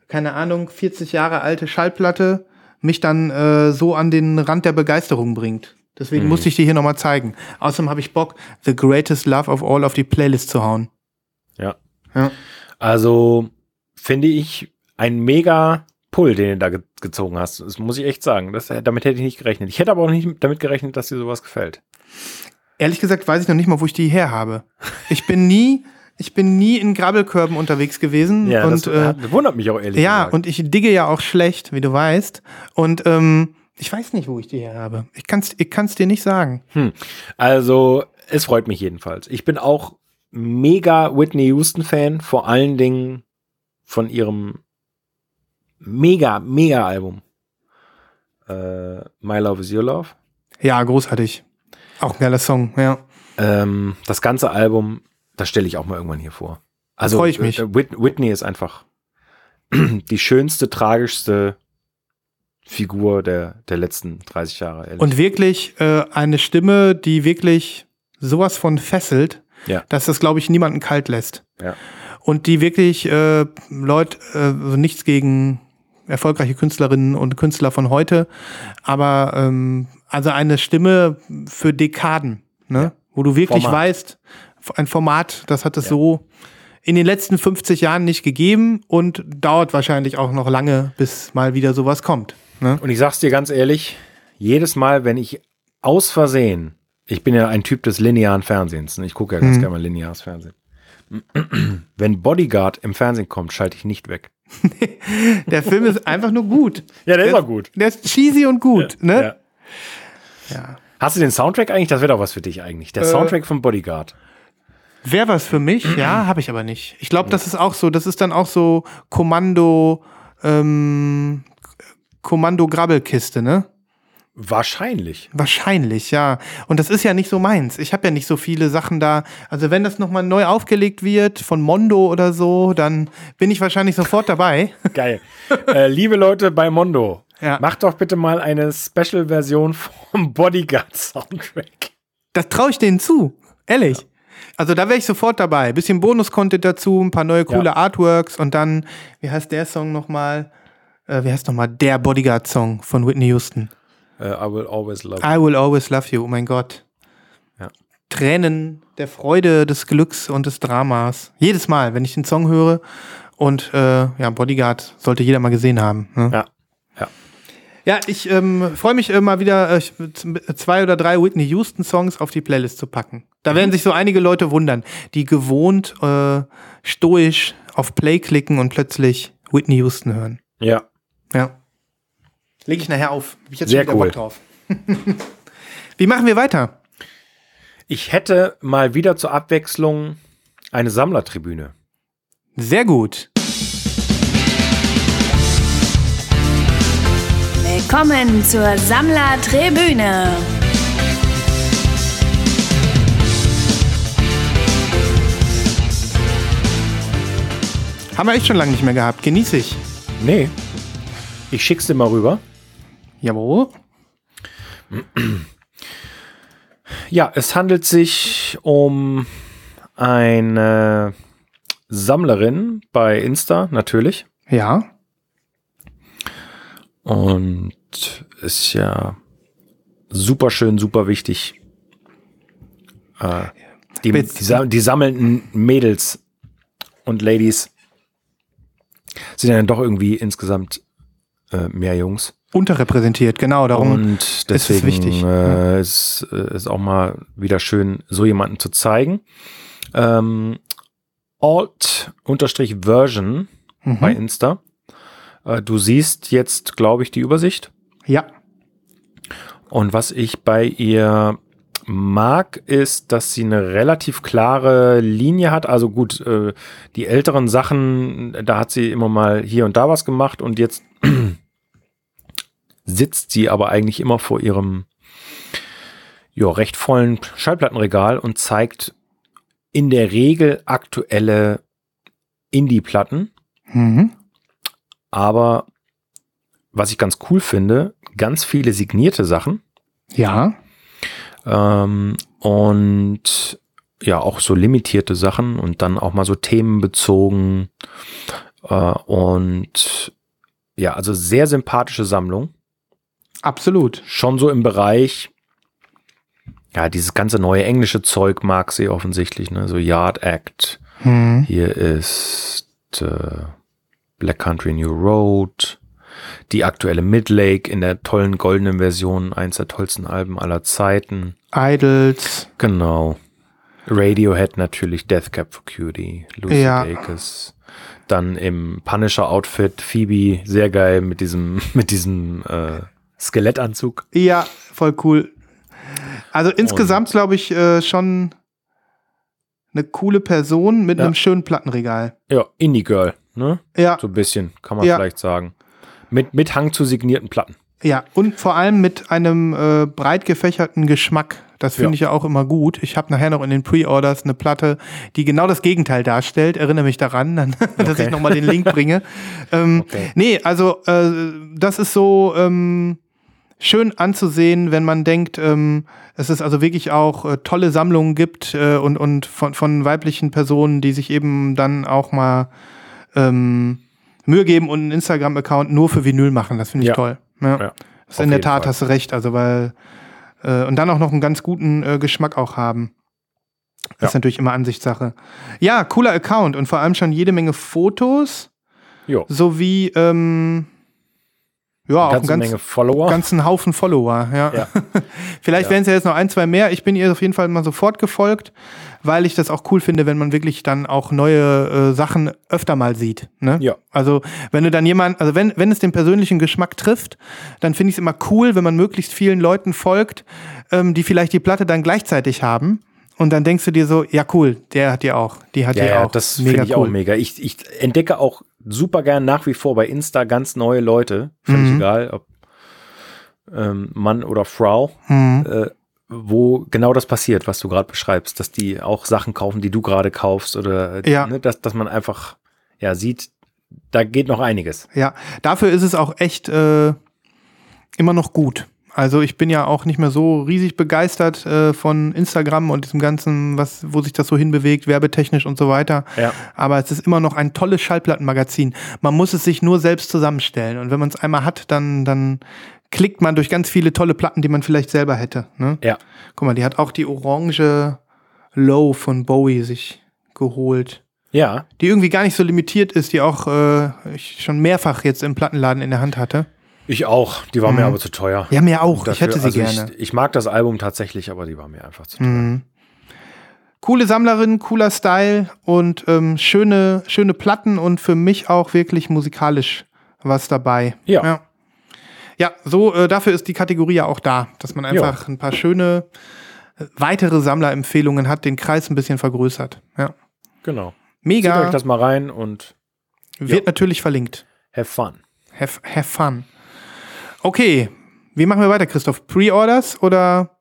keine Ahnung, 40 Jahre alte Schallplatte mich dann äh, so an den Rand der Begeisterung bringt. Deswegen Mhm. musste ich dir hier nochmal zeigen. Außerdem habe ich Bock, The Greatest Love of All auf die Playlist zu hauen. Ja. Ja. Also finde ich ein mega Pull, den du da ge gezogen hast. Das muss ich echt sagen. Das, damit hätte ich nicht gerechnet. Ich hätte aber auch nicht damit gerechnet, dass dir sowas gefällt. Ehrlich gesagt weiß ich noch nicht mal, wo ich die her habe. Ich bin nie, ich bin nie in Grabbelkörben unterwegs gewesen. Ja, und, das, äh, das wundert mich auch ehrlich Ja, gesagt. und ich digge ja auch schlecht, wie du weißt. Und ähm, ich weiß nicht, wo ich die her habe. Ich kann es ich kann's dir nicht sagen. Also, es freut mich jedenfalls. Ich bin auch mega Whitney Houston-Fan, vor allen Dingen von ihrem mega, mega Album. Äh, My Love is Your Love. Ja, großartig. Auch ein geiler Song, ja. Ähm, das ganze Album, das stelle ich auch mal irgendwann hier vor. Also, freu ich mich. äh, Whit Whitney ist einfach die schönste, tragischste Figur der, der letzten 30 Jahre. ehrlich. Und wirklich äh, eine Stimme, die wirklich sowas von fesselt, Ja. dass das, glaube ich, niemanden kalt lässt. Ja. Und die wirklich, äh, Leute, äh, also nichts gegen erfolgreiche Künstlerinnen und Künstler von heute, aber ähm, also eine Stimme für Dekaden, ne? wo du wirklich Format. weißt, ein Format, das hat es Ja. so in den letzten 50 Jahren nicht gegeben und dauert wahrscheinlich auch noch lange, bis mal wieder sowas kommt. Ne? Und ich sag's dir ganz ehrlich, jedes Mal, wenn ich aus Versehen, ich bin ja ein Typ des linearen Fernsehens, ne? ich gucke ja ganz Mhm. gerne mal lineares Fernsehen. Wenn Bodyguard im Fernsehen kommt, schalte ich nicht weg. Der Film ist einfach nur gut. Ja, der ist Der- auch gut. Der ist cheesy und gut, ne? Ja. Ja. Hast du den Soundtrack eigentlich? Das wäre doch was für dich eigentlich. Der Äh, Soundtrack von Bodyguard. Wäre was für mich, ja, habe ich aber nicht. Ich glaube, das ist auch so, das ist dann auch so Kommando, ähm, Kommando-Grabbelkiste, ne? Wahrscheinlich. Wahrscheinlich, ja. Und das ist ja nicht so meins. Ich habe ja nicht so viele Sachen da. Also wenn das nochmal neu aufgelegt wird von Mondo oder so, dann bin ich wahrscheinlich sofort dabei. Geil. äh, liebe Leute bei Mondo, Ja. macht doch bitte mal eine Special-Version vom Bodyguard-Soundtrack. Das traue ich denen zu. Ehrlich. Also da wäre ich sofort dabei. Bisschen Bonus-Content dazu, ein paar neue coole Ja. Artworks und dann, wie heißt der Song nochmal? Äh, wie heißt nochmal? Der Bodyguard-Song von Whitney Houston. Äh, I will always love I will always love you. Oh mein Gott. Ja. Tränen der Freude, des Glücks und des Dramas. Jedes Mal, wenn ich den Song höre. Und äh, ja, Bodyguard sollte jeder mal gesehen haben. Ne? Ja. Ja. Ja, ich ähm, freue mich äh, mal wieder äh, zwei oder drei Whitney Houston Songs auf die Playlist zu packen. Da werden sich so einige Leute wundern, die gewohnt äh, stoisch auf Play klicken und plötzlich Whitney Houston hören. Ja. Ja. Lege ich nachher auf. Hab ich jetzt Sehr schon wieder cool. Bock drauf. Wie machen wir weiter? Ich hätte mal wieder zur Abwechslung eine Sammlertribüne. Sehr gut. Willkommen zur Sammlertribüne. Haben wir echt schon lange nicht mehr gehabt. Genieße ich. Nee. Ich schick's dir mal rüber. Jawohl. Ja, es handelt sich um eine Sammlerin bei Insta, natürlich. Ja. Und ist ja super schön, super wichtig. Äh, die, die, die sammelnden Mädels und Ladies sind ja dann doch irgendwie insgesamt äh, mehr Jungs. Unterrepräsentiert, genau. Darum. Und es deswegen wichtig, Äh, ist, äh, ist auch mal wieder schön, so jemanden zu zeigen. Ähm, Alt-Version Mhm. bei Insta. Äh, du siehst jetzt, glaube ich, die Übersicht. Ja. Und was ich bei ihr mag, ist, dass sie eine relativ klare Linie hat. Also gut, äh, die älteren Sachen, da hat sie immer mal hier und da was gemacht und jetzt sitzt sie aber eigentlich immer vor ihrem ja, recht vollen Schallplattenregal und zeigt in der Regel aktuelle Indie-Platten. Mhm. Aber was ich ganz cool finde, ganz viele signierte Sachen. Ja. Ähm, und ja, auch so limitierte Sachen und dann auch mal so themenbezogen. Äh, und ja, also sehr sympathische Sammlung. Absolut. Schon so im Bereich, ja, dieses ganze neue englische Zeug mag sie offensichtlich, ne? So Yard Act. Mhm. Hier ist äh, Black Country New Road. Die aktuelle Midlake in der tollen goldenen Version, eins der tollsten Alben aller Zeiten. Idols. Genau. Radiohead natürlich, Death Cab for Cutie, Lucy Ja. Dacus. Dann im Punisher-Outfit Phoebe, sehr geil mit diesem, mit diesem äh, Skelettanzug. Ja, voll cool. Also insgesamt glaube ich äh, schon eine coole Person mit Ja. einem schönen Plattenregal. Ja, Indie Girl, ne? Ja, So ein bisschen, kann man Ja. vielleicht sagen. Mit, mit Hang zu signierten Platten. ja. Und vor allem mit einem äh, breit gefächerten Geschmack. Das finde Ja. ich ja auch immer gut. Ich habe nachher noch in den Pre-Orders eine Platte, die genau das Gegenteil darstellt. Erinnere mich daran, dann, dass Okay. ich nochmal den Link bringe. Ähm, Okay. Nee, also äh, das ist so ähm, schön anzusehen, wenn man denkt, ähm, es also wirklich auch äh, tolle Sammlungen gibt äh, und, und von, von weiblichen Personen, die sich eben dann auch mal ähm, Mühe geben und einen Instagram-Account nur für Vinyl machen. Das finde ich Ja. toll. Ja. Ja, das auf in der Tat Fall. hast du recht. Also weil äh, und dann auch noch einen ganz guten äh, Geschmack auch haben. Das Ja. ist natürlich immer Ansichtssache. Ja, cooler Account und vor allem schon jede Menge Fotos Jo. sowie ähm, ja, auch einen Ganze ganz, Menge Follower. ganzen Haufen Follower. Ja. Ja. Vielleicht Ja. werden es ja jetzt noch ein, zwei mehr. Ich bin ihr auf jeden Fall mal sofort gefolgt, weil ich das auch cool finde, wenn man wirklich dann auch neue äh, Sachen öfter mal sieht. Ne? Ja. Also wenn du dann jemand, also wenn, wenn es den persönlichen Geschmack trifft, dann finde ich es immer cool, wenn man möglichst vielen Leuten folgt, ähm, die vielleicht die Platte dann gleichzeitig haben. Und dann denkst du dir so, ja cool, der hat die auch, die hat Ja, die ja, auch. das finde ich auch mega. Ich, ich entdecke auch super gern nach wie vor bei Insta ganz neue Leute. Völlig Mhm. egal, ob ähm, Mann oder Frau, Hm. äh, wo genau das passiert, was du gerade beschreibst, dass die auch Sachen kaufen, die du gerade kaufst oder äh, Ja. ne, dass, dass man einfach ja sieht, da geht noch einiges. Ja, dafür ist es auch echt äh, immer noch gut. Also ich bin ja auch nicht mehr so riesig begeistert äh, von Instagram und diesem ganzen, was, wo sich das so hinbewegt, werbetechnisch und so weiter. Ja. Aber es ist immer noch ein tolles Schallplattenmagazin. Man muss es sich nur selbst zusammenstellen. Und wenn man es einmal hat, dann, dann klickt man durch ganz viele tolle Platten, die man vielleicht selber hätte. Ne? Ja. Guck mal, die hat auch die orange Low von Bowie sich geholt. Ja, Die irgendwie gar nicht so limitiert ist, die auch äh, ich schon mehrfach jetzt im Plattenladen in der Hand hatte. Ich auch. Die war mir aber zu teuer. Ja, mir auch. Dafür- ich hätte sie also gerne. Ich, ich mag das Album tatsächlich, aber die war mir einfach zu teuer. Mhm. Coole Sammlerin, cooler Style und ähm, schöne, schöne Platten und für mich auch wirklich musikalisch was dabei. Ja. Ja, ja so äh, dafür ist die Kategorie ja auch da, dass man einfach ein paar schöne äh, weitere Sammlerempfehlungen hat, den Kreis ein bisschen vergrößert. Ja. Genau. Zieht Mega. euch das mal rein und Wird natürlich verlinkt. have fun. Have, have fun. Okay, wie machen wir weiter, Christoph? Pre-Orders oder?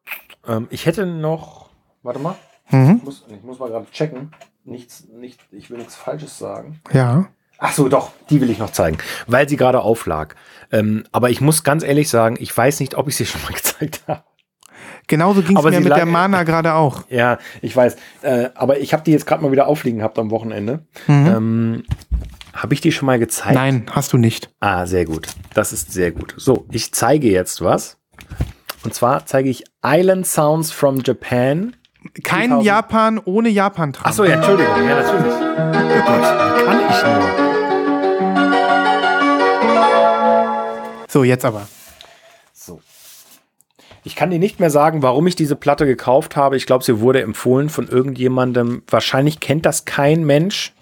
Ähm, ich hätte noch, warte mal, Mhm. ich muss, ich muss mal gerade checken. Nichts, nicht, ich will nichts Falsches sagen. Ja. Ach so, doch, die will ich noch zeigen, weil sie gerade auflag. Ähm, aber ich muss ganz ehrlich sagen, ich weiß nicht, ob ich sie schon mal gezeigt habe. Genauso ging es mir mit der Mana gerade auch. Ja, ich weiß. Äh, aber ich habe die jetzt gerade mal wieder aufliegen gehabt am Wochenende. Ähm, habe ich die schon mal gezeigt? Nein, hast du nicht. Ah, sehr gut. Das ist sehr gut. So, ich zeige jetzt was. Und zwar zeige ich Island Sounds from Japan. Kein 2000 Japan ohne Japan dran. Ach so, ja, Entschuldigung. Ja, natürlich. Oh Gott, wie kann ich nur? So, jetzt aber. So. Ich kann dir nicht mehr sagen, warum ich diese Platte gekauft habe. Ich glaube, sie wurde empfohlen von irgendjemandem. Wahrscheinlich kennt das kein Mensch.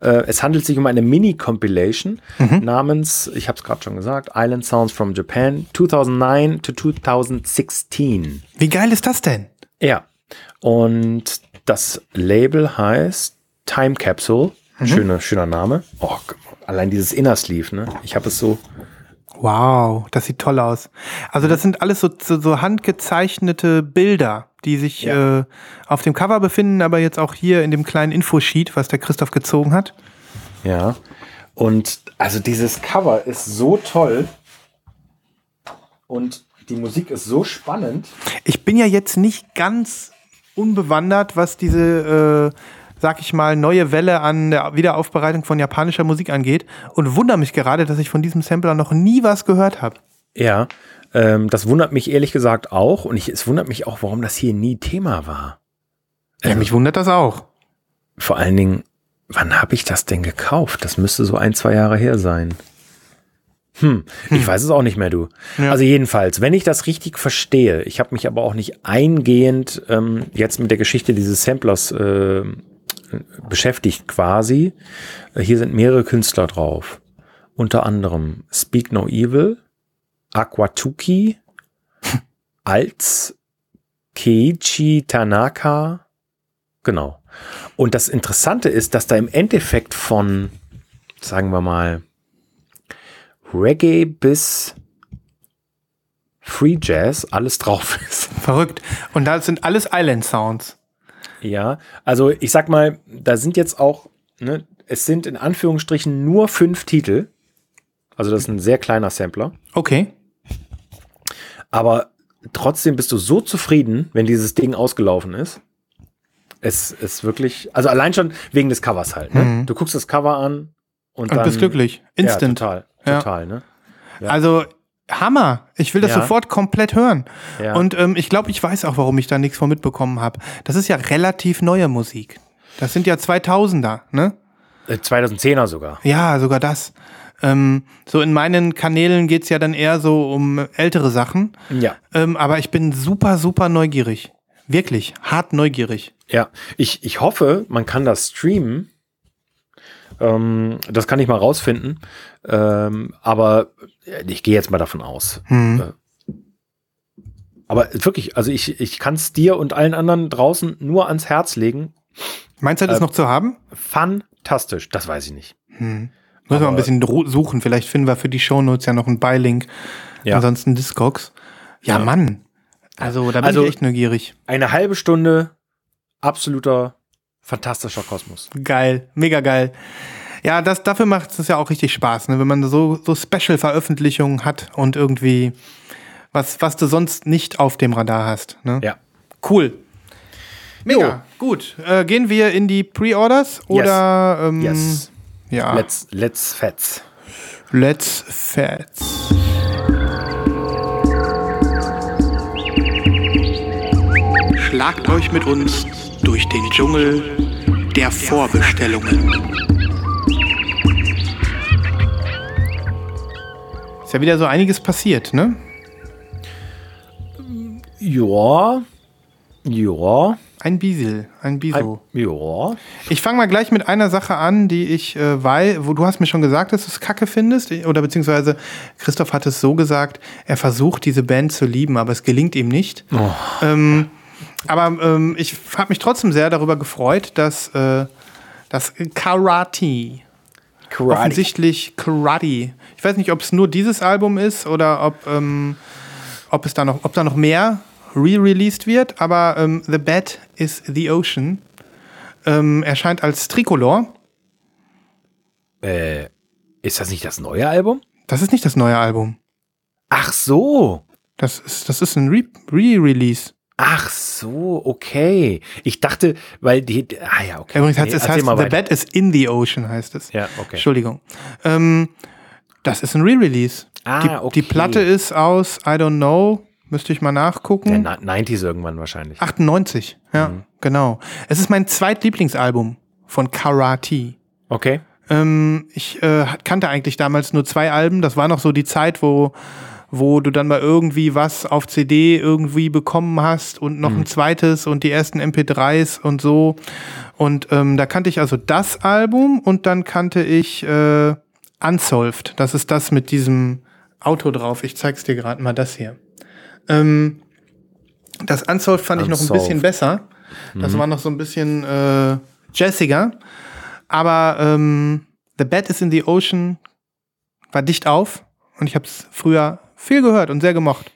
Äh, es handelt sich um eine Mini-Compilation namens, ich habe es gerade schon gesagt, Island Sounds from Japan 2009 to 2016. Wie geil ist das denn? Ja. Und das Label heißt Time Capsule. Schöner, schöner Name. Oh, allein dieses Inner Sleeve, ne? Ich habe es so. Wow, das sieht toll aus. Also das sind alles so, so, so handgezeichnete Bilder, die sich Ja. äh, auf dem Cover befinden, aber jetzt auch hier in dem kleinen Infosheet, was der Christoph gezogen hat. Ja. Und also dieses Cover ist so toll. Und die Musik ist so spannend. Ich bin ja jetzt nicht ganz unbewandert, was diese, äh, sag ich mal, neue Welle an der Wiederaufbereitung von japanischer Musik angeht und wundere mich gerade, dass ich von diesem Sampler noch nie was gehört habe. Ja. Ähm, das wundert mich ehrlich gesagt auch. Und ich, es wundert mich auch, warum das hier nie Thema war. Ja, mich wundert das auch. Vor allen Dingen, wann habe ich das denn gekauft? Das müsste so ein, zwei Jahre her sein. Hm, ich weiß es auch nicht mehr, du. Ja. Also jedenfalls, wenn ich das richtig verstehe, ich habe mich aber auch nicht eingehend ähm, jetzt mit der Geschichte dieses Samplers äh, beschäftigt quasi. Hier sind mehrere Künstler drauf. Unter anderem Speak No Evil, Aquatuki, Alz, Keiichi Tanaka, genau. Und das Interessante ist, dass da im Endeffekt von, sagen wir mal, Reggae bis Free Jazz alles drauf ist. Verrückt. Und da sind alles Island Sounds. Ja, also ich sag mal, da sind jetzt auch, ne, es sind in Anführungsstrichen nur fünf Titel. Also das ist ein sehr kleiner Sampler. Okay. Aber trotzdem bist du so zufrieden, wenn dieses Ding ausgelaufen ist. Es ist wirklich, also allein schon wegen des Covers halt. Ne? Du guckst das Cover an und, Und dann bist glücklich. Instant. Ja, total, Ja. total. Ne? Ja. Also Hammer. Ich will das Ja. sofort komplett hören. Ja. Und ähm, ich glaube, ich weiß auch, warum ich da nichts von mitbekommen habe. Das ist ja relativ neue Musik. Das sind ja 2000er, ne? Äh, 2010er sogar. Ja, sogar das. Ähm, so in meinen Kanälen geht's ja dann eher so um ältere Sachen. Ja. Ähm, aber ich bin super, super neugierig. Wirklich, hart neugierig. Ja, ich, ich hoffe, man kann das streamen. Ähm, das kann ich mal rausfinden. Ähm, aber äh, ich gehe jetzt mal davon aus. Hm. Äh, aber wirklich, also ich, ich kann es dir und allen anderen draußen nur ans Herz legen. Meinst du das Äh, noch zu haben? Fantastisch, das weiß ich nicht. Müssen wir mal ein bisschen suchen. Vielleicht finden wir für die Shownotes ja noch einen Beilink. Ja. Ansonsten Discogs. Ja, Mann. Also, da bin Also- ich echt neugierig. Eine halbe Stunde absoluter fantastischer Kosmos. Geil, mega geil. Ja, das, dafür macht es ja auch richtig Spaß, ne? wenn man so, so Special-Veröffentlichungen hat und irgendwie was, was du sonst nicht auf dem Radar hast. Ne? Ja. Cool. Mega, gut. Äh, gehen wir in die Pre-Orders oder ähm, Yes. ja, Let's, let's fetz. let's fetz. Schlagt euch mit uns durch den Dschungel der Vorbestellungen. Ist ja wieder so einiges passiert, ne? Ja. Ja. Ein Biesel, ein Biso. Ja. Ich fange mal gleich mit einer Sache an, die ich, äh, weil, wo du hast mir schon gesagt, dass du es kacke findest, oder beziehungsweise Christoph hat es so gesagt, er versucht diese Band zu lieben, aber es gelingt ihm nicht. Ähm, aber ähm, ich habe mich trotzdem sehr darüber gefreut, dass äh, das Karate, Karate. offensichtlich Karate, ich weiß nicht, ob es nur dieses Album ist oder ob, ähm, ob es da noch, ob da noch mehr re-released wird, aber ähm, The Bed is the Ocean ähm, erscheint als Tricolor. Äh, ist das nicht das neue Album? Das ist nicht das neue Album. Ach so. Das ist, das ist ein Re- Re-Release. Ach so, okay. Ich dachte, weil die. Ah ja, okay. Übrigens heißt Nee, es heißt The weiter. Bed is in the Ocean heißt es. Ja, okay. Entschuldigung. Ähm, das ist ein Re-Release. Ah, die, okay. die Platte ist aus, I don't know, müsste ich mal nachgucken. Der Na- 90s irgendwann wahrscheinlich. 98, ja, Mhm. genau. Es ist mein zweitlieblingsalbum von Karate. Okay. Ähm, ich äh, kannte eigentlich damals nur zwei Alben. Das war noch so die Zeit, wo, wo du dann mal irgendwie was auf CD irgendwie bekommen hast und noch ein zweites und die ersten MP3s und so. Und ähm, da kannte ich also das Album und dann kannte ich äh, Unsolved. Das ist das mit diesem Auto drauf. Ich zeig's dir gerade mal das hier. Ähm, das Unsolved fand ich noch ein Unsolved. bisschen besser. Das war noch so ein bisschen äh, jazziger. Aber ähm, The Bed is in the Ocean war dicht auf und ich habe es früher viel gehört und sehr gemocht.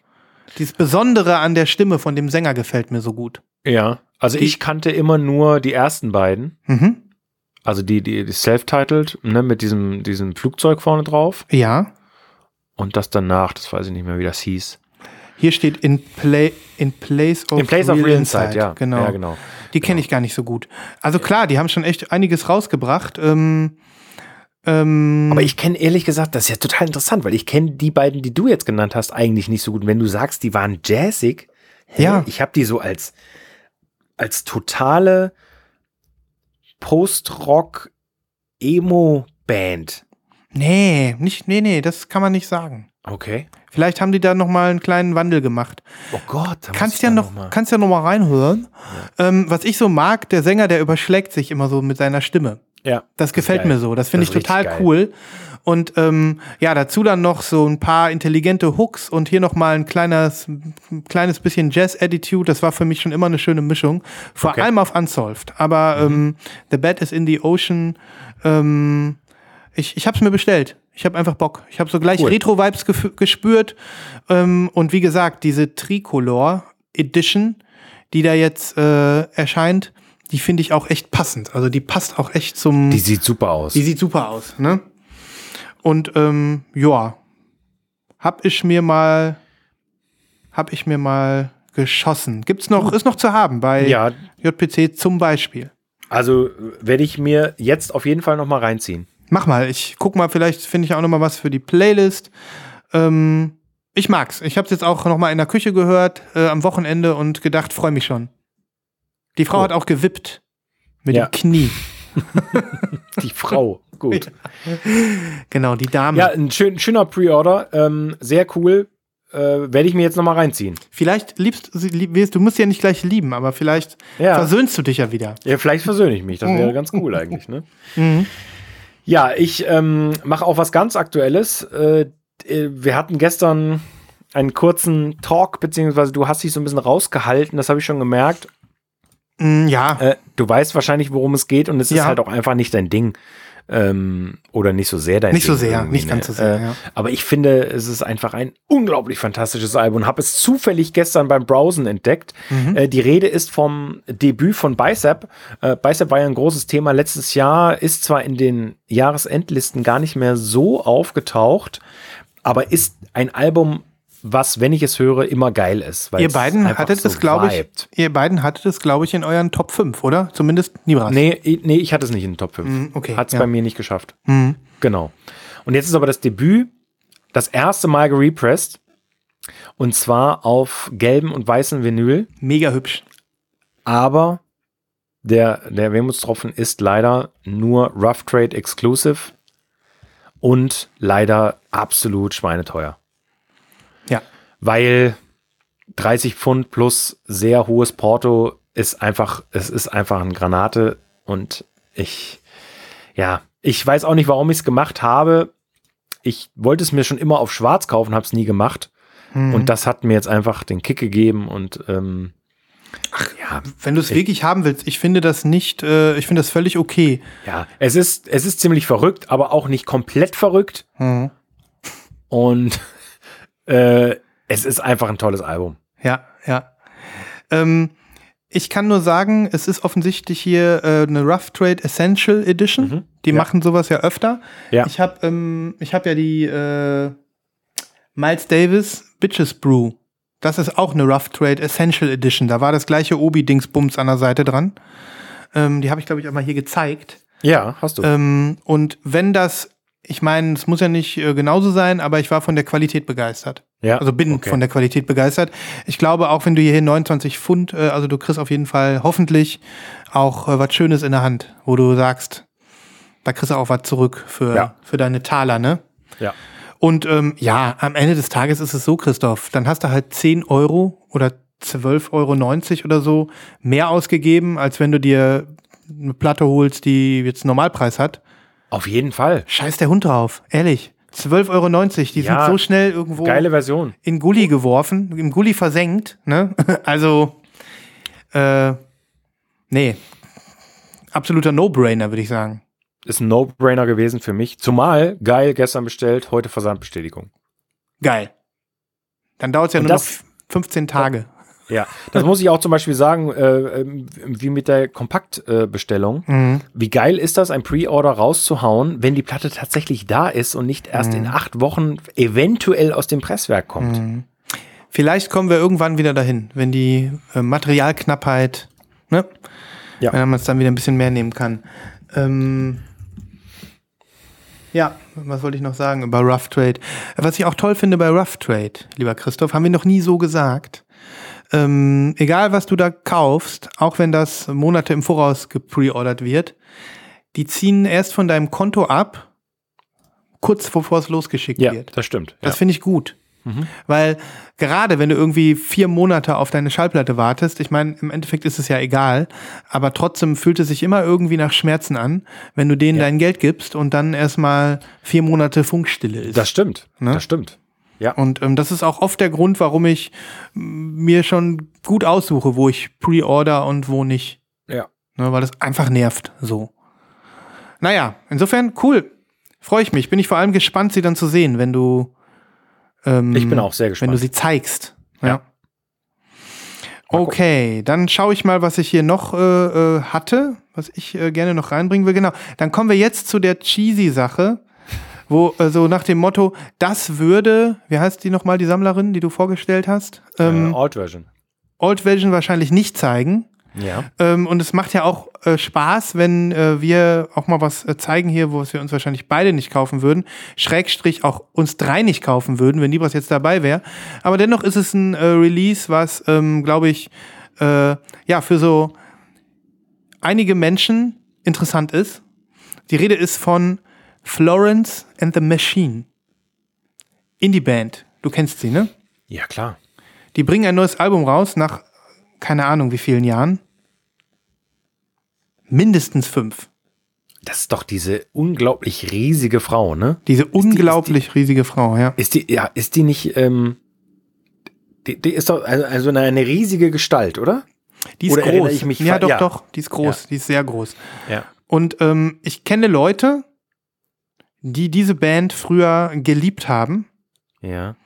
Dieses Besondere an der Stimme von dem Sänger gefällt mir so gut. Ja. Also Die- ich kannte immer nur die ersten beiden. Mhm. Also die, die, die self-titled, ne, mit diesem, diesem Flugzeug vorne drauf. Ja, Und das danach, das weiß ich nicht mehr, wie das hieß. hier steht in, play, in Place of In Place of Real Insight, ja. Genau. Ja, genau. Die kenne ich gar nicht so gut. Also klar, die haben schon echt einiges rausgebracht. Ähm, ähm, Aber ich kenne ehrlich gesagt, das ist ja total interessant, weil ich kenne die beiden, die du jetzt genannt hast, eigentlich nicht so gut. Wenn du sagst, die waren jazzig, hä? Ja. ich habe die so als, als totale Post-Rock Emo-Band. nee, nicht, nee, nee, das kann man nicht sagen. Okay. Vielleicht haben die da noch mal einen kleinen Wandel gemacht. Oh Gott. da Kannst ja noch, mal- kannst ja noch mal reinhören. Ähm, was ich so mag, der Sänger, der überschlägt sich immer so mit seiner Stimme. Ja. Das gefällt geil. mir so. Das finde ich total cool. Und ähm, ja, dazu dann noch so ein paar intelligente Hooks und hier noch mal ein kleines, ein kleines bisschen Jazz-Attitude. Das war für mich schon immer eine schöne Mischung. Vor Okay. allem auf Unsolved. Aber ähm, The Bed is in the Ocean. Ähm, ich ich habe es mir bestellt. Ich habe einfach Bock. Ich habe so gleich Cool. Retro-Vibes gespürt. Ähm, und wie gesagt, diese Tricolor Edition, die da jetzt äh, erscheint, die finde ich auch echt passend. Also die passt auch echt zum. Die sieht super aus. Die sieht super aus, ne? Und ähm, ja, hab ich mir mal, hab ich mir mal geschossen. Gibt's noch, ist noch zu haben bei ja, JPC zum Beispiel. also werde ich mir jetzt auf jeden Fall noch mal reinziehen. Mach mal, ich guck mal, vielleicht finde ich auch noch mal was für die Playlist. Ähm, ich mag's. Ich hab's jetzt auch noch mal in der Küche gehört äh, am Wochenende und gedacht, freue mich schon. Die Frau Cool. hat auch gewippt mit Ja. dem Knie. Die Frau. Gut. Genau, die Dame. Ja, ein schön, schöner Pre-Order. Ähm, sehr cool. Äh, Werde ich mir jetzt noch mal reinziehen. Vielleicht liebst sie- lieb, du musst sie ja nicht gleich lieben, aber vielleicht Ja. versöhnst du dich ja wieder. Ja, vielleicht versöhne ich mich. Das Mhm. wäre ganz cool eigentlich, ne? Ja, ich ähm, mache auch was ganz Aktuelles. Äh, äh, wir hatten gestern einen kurzen Talk, beziehungsweise du hast dich so ein bisschen rausgehalten, das habe ich schon gemerkt. Mm, ja, Äh, du weißt wahrscheinlich, worum es geht und es ist Ja. halt auch einfach nicht dein Ding. ähm, oder nicht so sehr dein Nicht so Ding sehr, irgendwie, nicht ganz so sehr, Äh, ja. Aber ich finde, es ist einfach ein unglaublich fantastisches Album und habe es zufällig gestern beim Browsen entdeckt. Mhm. Äh, die Rede ist vom Debüt von Bicep. Äh, Bicep war ja ein großes Thema letztes Jahr, ist zwar in den Jahresendlisten gar nicht mehr so aufgetaucht, aber ist ein Album, was, wenn ich es höre, immer geil ist. Ihr beiden hattet so es, glaube ich, ihr beiden hattet es, glaube ich, in euren Top 5, oder? Zumindest Nibras. Nee, nee, ich hatte es nicht in den Top 5. Mhm, okay, Hat es ja. bei mir nicht geschafft. Mhm. Genau. Und jetzt ist aber das Debüt das erste Mal gerepressed. Und zwar auf gelbem und weißem Vinyl. Mega hübsch. Aber der, der Wermutstropfen ist leider nur Rough Trade Exclusive und leider absolut schweineteuer. Weil 30 Pfund plus sehr hohes Porto ist einfach, es ist einfach eine Granate und ich, ja, ich weiß auch nicht, warum ich es gemacht habe. Ich wollte es mir schon immer auf schwarz kaufen, habe es nie gemacht. Mhm. Und das hat mir jetzt einfach den Kick gegeben und ähm, ja, Wenn du es wirklich haben willst, ich finde das nicht, äh, ich finde das völlig okay. ja, es ist, es ist ziemlich verrückt, aber auch nicht komplett verrückt. Mhm. Und äh, es ist einfach ein tolles Album. Ja, ja. Ähm, ich kann nur sagen, es ist offensichtlich hier äh, eine Rough Trade Essential Edition. Mhm. Die Ja. machen sowas ja öfter. Ja. Ich habe ähm, ich hab ja die äh, Miles Davis Bitches Brew. Das ist auch eine Rough Trade Essential Edition. Da war das gleiche Obi-Dingsbums an der Seite dran. Ähm, die habe ich, glaube ich, auch mal hier gezeigt. Ja, hast du. Ähm, und wenn das, ich meine, es muss ja nicht äh, genauso sein, aber ich war von der Qualität begeistert. Ja, Also bin okay. von der Qualität begeistert. Ich glaube, auch wenn du hier 29 Pfund, äh, also du kriegst auf jeden Fall hoffentlich auch äh, was Schönes in der Hand, wo du sagst, da kriegst du auch was zurück für, Ja. für deine Taler, ne? Ja. Und ähm, ja, am Ende des Tages ist es so, Christoph, dann hast du halt 10 Euro oder 12,90 Euro oder so mehr ausgegeben, als wenn du dir eine Platte holst, die jetzt einen Normalpreis hat. Auf jeden Fall. Scheiß der Hund drauf, ehrlich. 12,90 Euro, die Ja, sind so schnell irgendwo Geile Version. in Gully geworfen, im Gully versenkt, ne? Also, äh, nee. Absoluter No-Brainer, würde ich sagen. Ist ein No-Brainer gewesen für mich. Zumal, geil, gestern bestellt, heute Versandbestätigung. Geil. Dann dauert es ja Und nur noch 15 Tage. Ja, das muss ich auch zum Beispiel sagen, äh, ähm, wie mit der Kompaktbestellung. Äh. Mhm. Wie geil ist das, ein Pre-Order rauszuhauen, wenn die Platte tatsächlich da ist und nicht erst Mhm. in acht Wochen eventuell aus dem Presswerk kommt. Vielleicht kommen wir irgendwann wieder dahin, wenn die äh, Materialknappheit, ne? Ja. Wenn man es dann wieder ein bisschen mehr nehmen kann. Ähm, ja, was wollte ich noch sagen über Rough Trade? Was ich auch toll finde bei Rough Trade, lieber Christoph, haben wir noch nie so gesagt. Ähm, egal, was du da kaufst, auch wenn das Monate im Voraus gepreordert wird, die ziehen erst von deinem Konto ab, kurz bevor es losgeschickt Ja, wird. das stimmt. Das ja. finde ich gut. Weil gerade wenn du irgendwie vier Monate auf deine Schallplatte wartest, ich meine, im Endeffekt ist es ja egal, aber trotzdem fühlt es sich immer irgendwie nach Schmerzen an, wenn du denen Ja. dein Geld gibst und dann erstmal vier Monate Funkstille ist. das stimmt. Ne? Das stimmt. Ja. und ähm, das ist auch oft der Grund, warum ich mir schon gut aussuche, wo ich pre-order und wo nicht. Ja. Ne, weil das einfach nervt so. Naja, insofern cool. Freue ich mich. Bin ich vor allem gespannt, sie dann zu sehen, wenn du ähm, Ich bin auch sehr wenn gespannt. du sie zeigst. Ja. Ja. Okay, dann schaue ich mal, was ich hier noch äh, äh, hatte, was ich äh, gerne noch reinbringen will. Genau. Dann kommen wir jetzt zu der cheesy Sache, wo äh, so nach dem Motto, das würde, wie heißt die nochmal, die Sammlerin, die du vorgestellt hast, ähm, äh, Alt Version. Old Version wahrscheinlich nicht zeigen. Ja. Ähm, und es macht ja auch äh, Spaß, wenn äh, wir auch mal was äh, zeigen hier, wo wir uns wahrscheinlich beide nicht kaufen würden. Schrägstrich auch uns drei nicht kaufen würden, wenn Libras jetzt dabei wäre. Aber dennoch ist es ein äh, Release, was, ähm, glaube ich, äh, ja, für so einige Menschen interessant ist. Die Rede ist von Florence and the Machine. Indie-Band. Du kennst sie, ne? Ja, klar. Die bringen ein neues Album raus nach keine Ahnung wie vielen Jahren. Mindestens fünf. Das ist doch diese unglaublich riesige Frau, ne? Diese die- unglaublich riesige Frau, ja. Ist die, ja, ist die nicht, ähm, die, die ist doch also, also eine, riesige Gestalt, oder? Die ist Oder groß. ich mich ja, doch, ja. doch, die ist groß, die ist sehr groß. Ja. Und ähm, ich kenne Leute, die diese Band früher geliebt haben. Ja.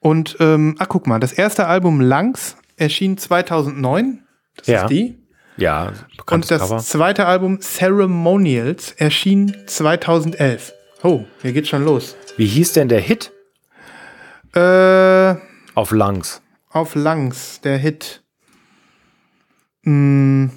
Und, ähm, ach, guck mal, das erste Album Langs erschien 2009. Das Ja. ist die. Ja, Und das Cover. zweite Album Ceremonials erschien 2011. Oh, hier geht's schon los. Wie hieß denn der Hit Äh, auf Langs? auf Langs, der Hit. Hm.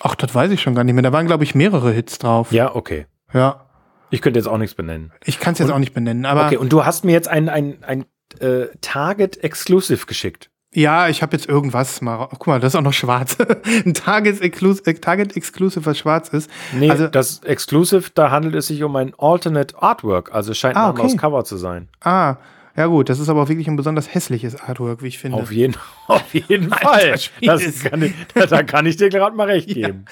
Ach, das weiß ich schon gar nicht mehr. Da waren, glaube ich, mehrere Hits drauf. Ja, okay. Ja. Ich könnte jetzt auch nichts benennen. Ich kann es jetzt auch nicht benennen, aber Okay, und du hast mir jetzt ein, ein, ein äh, Target Exclusive geschickt. ja, ich habe jetzt irgendwas mal. ra- Guck mal, das ist auch noch schwarz. Ein Target Exclusive, Target Exclusive, was schwarz ist. Nee, Also- das Exclusive, da handelt es sich um ein Alternate Artwork, also es scheint Ah, ein anderes okay. Cover zu sein. Ah, ja gut, das ist aber auch wirklich ein besonders hässliches Artwork, wie ich finde. Auf jeden, auf jeden Fall. Das kann ich, da kann ich dir gerade mal recht geben.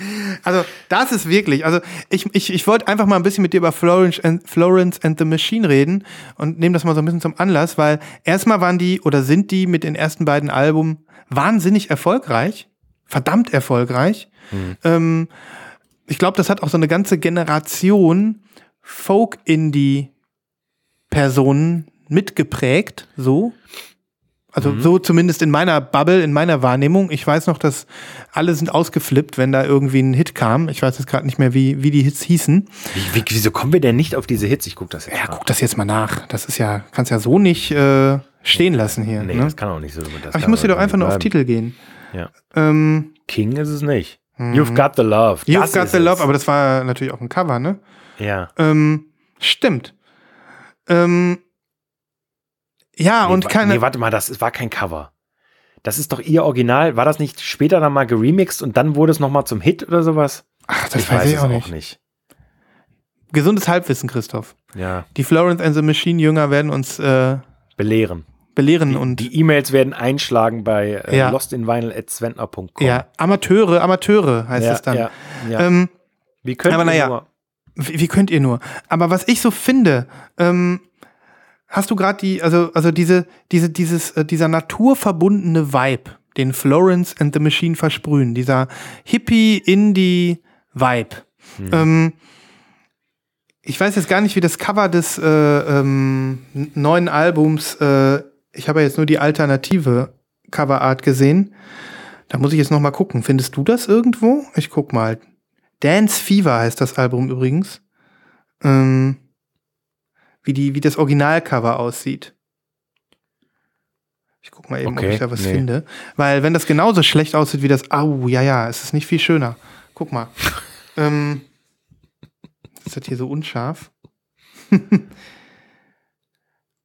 Also, das ist wirklich, also ich, ich, ich wollte einfach mal ein bisschen mit dir über Florence and, Florence and the Machine reden und nehme das mal so ein bisschen zum Anlass, weil erstmal waren die oder sind die mit den ersten beiden Alben wahnsinnig erfolgreich, verdammt erfolgreich. Ähm, ich glaube, das hat auch so eine ganze Generation Folk-Indie-Personen mitgeprägt, so. Also so zumindest in meiner Bubble, in meiner Wahrnehmung. Ich weiß noch, dass alle sind ausgeflippt, wenn da irgendwie ein Hit kam. Ich weiß jetzt gerade nicht mehr, wie, wie die Hits hießen. Wie, wie, wieso kommen wir denn nicht auf diese Hits? Ich gucke das jetzt Ja, mal. guck das jetzt mal nach. Das ist ja, kannst ja so nicht äh, stehen lassen hier. Nee, ne? das kann auch nicht so. Aber ich muss aber doch einfach nur auf. Titel gehen. Ja. Ähm, King ist es nicht. You've got the love. You've Das Got the es. Love, aber das war natürlich auch ein Cover, ne? Ja. Ähm, stimmt. Ähm, ja, Nee, und keine. Nee, warte mal, das war kein Cover. Das ist doch ihr Original. War das nicht später dann mal geremixed und dann wurde es nochmal zum Hit oder sowas? ach, das weiß, ich auch nicht. Gesundes Halbwissen, Christoph. Ja, Die Florence and the Machine Jünger werden uns äh, belehren. belehren und Die E-Mails werden einschlagen bei äh, Ja. lostinvinyl.zwentner.com. ja, Amateure, Amateure heißt ja, es dann. Ja, ja. Ähm, Wie könnt aber ihr naja. nur- wie, wie könnt ihr nur? Aber was ich so finde, ähm, hast du gerade die, also, also diese, diese, dieses, äh, dieser naturverbundene Vibe, den Florence and the Machine versprühen, dieser Hippie-Indie-Vibe. Ähm, ich weiß jetzt gar nicht, wie das Cover des äh, ähm, neuen Albums, äh, ich habe ja jetzt nur die alternative Coverart gesehen. Da muss ich jetzt noch mal gucken. Findest du das irgendwo? Ich guck mal. Dance Fever heißt das Album übrigens. Ähm, wie, die, wie das Originalcover aussieht. Ich guck mal eben, ob Okay, ich da was nee. finde. Weil wenn das genauso schlecht aussieht wie das, au, ja, ja, es ist nicht viel schöner. Guck mal. ähm, ist das hier so unscharf?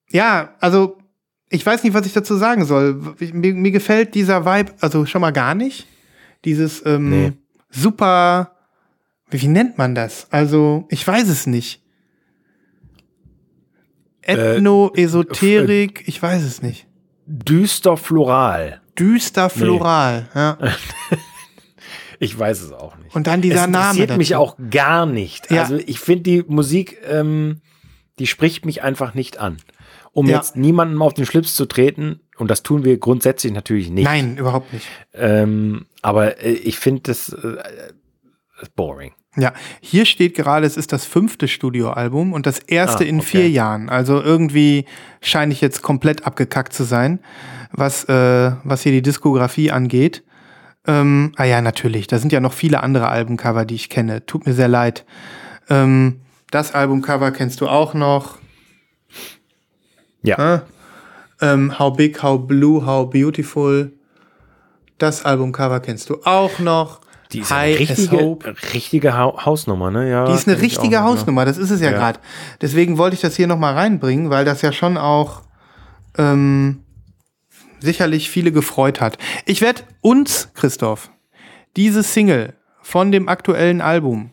ja, also ich weiß nicht, was ich dazu sagen soll. Mir, mir gefällt dieser Vibe, also schon mal gar nicht. Dieses ähm, Nee. super, wie, wie nennt man das? Also, ich weiß es nicht. Ethno, Esoterik, ich weiß es nicht. Düster floral. Düster floral, ja. Ich weiß es auch nicht. Und dann dieser es Name. interessiert mich auch gar nicht. Ja. Also ich finde die Musik, ähm, die spricht mich einfach nicht an. Um Ja. jetzt niemandem auf den Schlips zu treten, und das tun wir grundsätzlich natürlich nicht. Nein, überhaupt nicht. Ähm, aber äh, ich finde das äh, boring. Ja, hier steht gerade, es ist das fünfte Studioalbum und das erste Ah, in okay. vier Jahren. Also irgendwie scheine ich jetzt komplett abgekackt zu sein, was, äh, was hier die Diskografie angeht. Ähm, ah ja, natürlich. Da sind ja noch viele andere Albumcover, die ich kenne. Tut mir sehr leid. Ähm, das Albumcover kennst du auch noch. Ja. Äh? Ähm, how Big, How Blue, How Beautiful. Das Albumcover kennst du auch noch. Die ist eine High richtige, richtige ha Hausnummer, ne? Ja, Die ist eine richtige ne? Hausnummer, das ist es ja, Ja. gerade. Deswegen wollte ich das hier nochmal reinbringen, weil das ja schon auch ähm, sicherlich viele gefreut hat. Ich werde uns, Christoph, diese Single von dem aktuellen Album,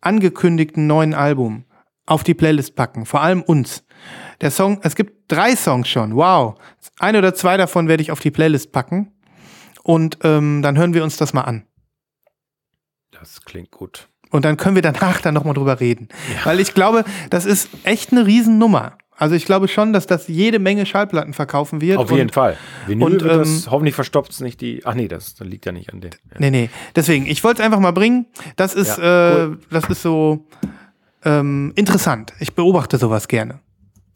angekündigten neuen Album, auf die Playlist packen. Vor allem uns. Der Song, es gibt drei Songs schon. Wow. Ein oder zwei davon werde ich auf die Playlist packen. Und ähm, dann hören wir uns das mal an. Das klingt gut. Und dann können wir danach dann nochmal drüber reden. Weil ich glaube, das ist echt eine Riesennummer. Also ich glaube schon, dass das jede Menge Schallplatten verkaufen wird. Auf und, jeden Fall. Vinyl und, wird das, ähm, hoffentlich verstopft es nicht die. Ach nee, das, das liegt ja nicht an den. Ja. Nee, nee. Deswegen, ich wollte es einfach mal bringen. Das ist, Ja, äh, das ist so ähm, interessant. Ich beobachte sowas gerne.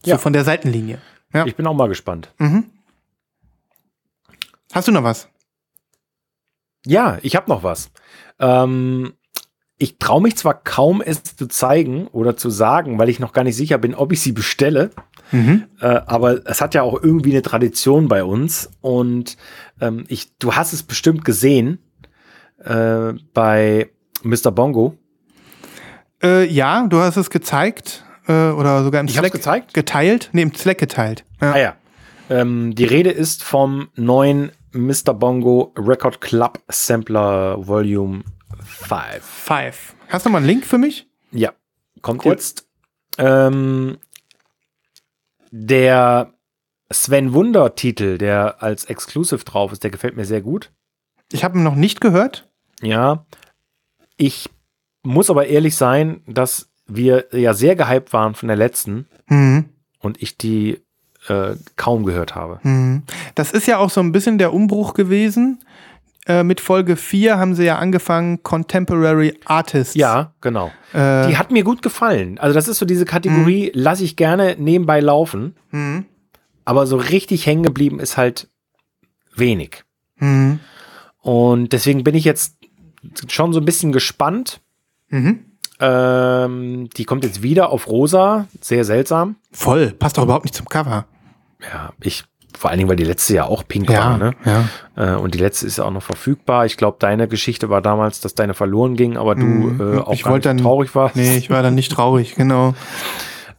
So Ja. von der Seitenlinie. Ja. Ich bin auch mal gespannt. Hast du noch was? Ja, ich habe noch was. Ähm, ich traue mich zwar kaum, es zu zeigen oder zu sagen, weil ich noch gar nicht sicher bin, ob ich sie bestelle. Mhm. Äh, aber es hat ja auch irgendwie eine Tradition bei uns. Und ähm, ich, du hast es bestimmt gesehen äh, bei Mr. Bongo. Äh, ja, du hast es gezeigt äh, oder sogar im Ich Slack gezeigt? geteilt. Nee, im Slack geteilt. Ja. Ah ja. Ähm, die Rede ist vom neuen Mr. Bongo Record Club Sampler Volume 5. Five. Hast du mal einen Link für mich? Ja, kommt Cool. jetzt. Ähm, der Sven Wunder Titel, der als Exclusive drauf ist, der gefällt mir sehr gut. Ich habe ihn noch nicht gehört. Ja, ich muss aber ehrlich sein, dass wir ja sehr gehypt waren von der letzten Mhm. und ich die äh, kaum gehört habe. Mhm. Das ist ja auch so ein bisschen der Umbruch gewesen. Äh, mit Folge 4 haben sie ja angefangen, Contemporary Artists. Ja, genau. Äh, Die hat mir gut gefallen. Also das ist so diese Kategorie, lasse ich gerne nebenbei laufen, mhm. aber so richtig hängen geblieben ist halt wenig. Mhm. Und deswegen bin ich jetzt schon so ein bisschen gespannt. Mhm. Ähm, die kommt jetzt wieder auf rosa, sehr seltsam. Voll. Passt doch überhaupt nicht zum Cover. Ja, ich vor allen Dingen, weil die letzte ja auch pink war, ne? ja. Äh, und die letzte ist ja auch noch verfügbar. Ich glaube, deine Geschichte war damals, dass deine verloren ging, aber du Mhm. äh, auch Ich gar nicht dann- traurig warst. Nee, ich war dann nicht traurig, genau.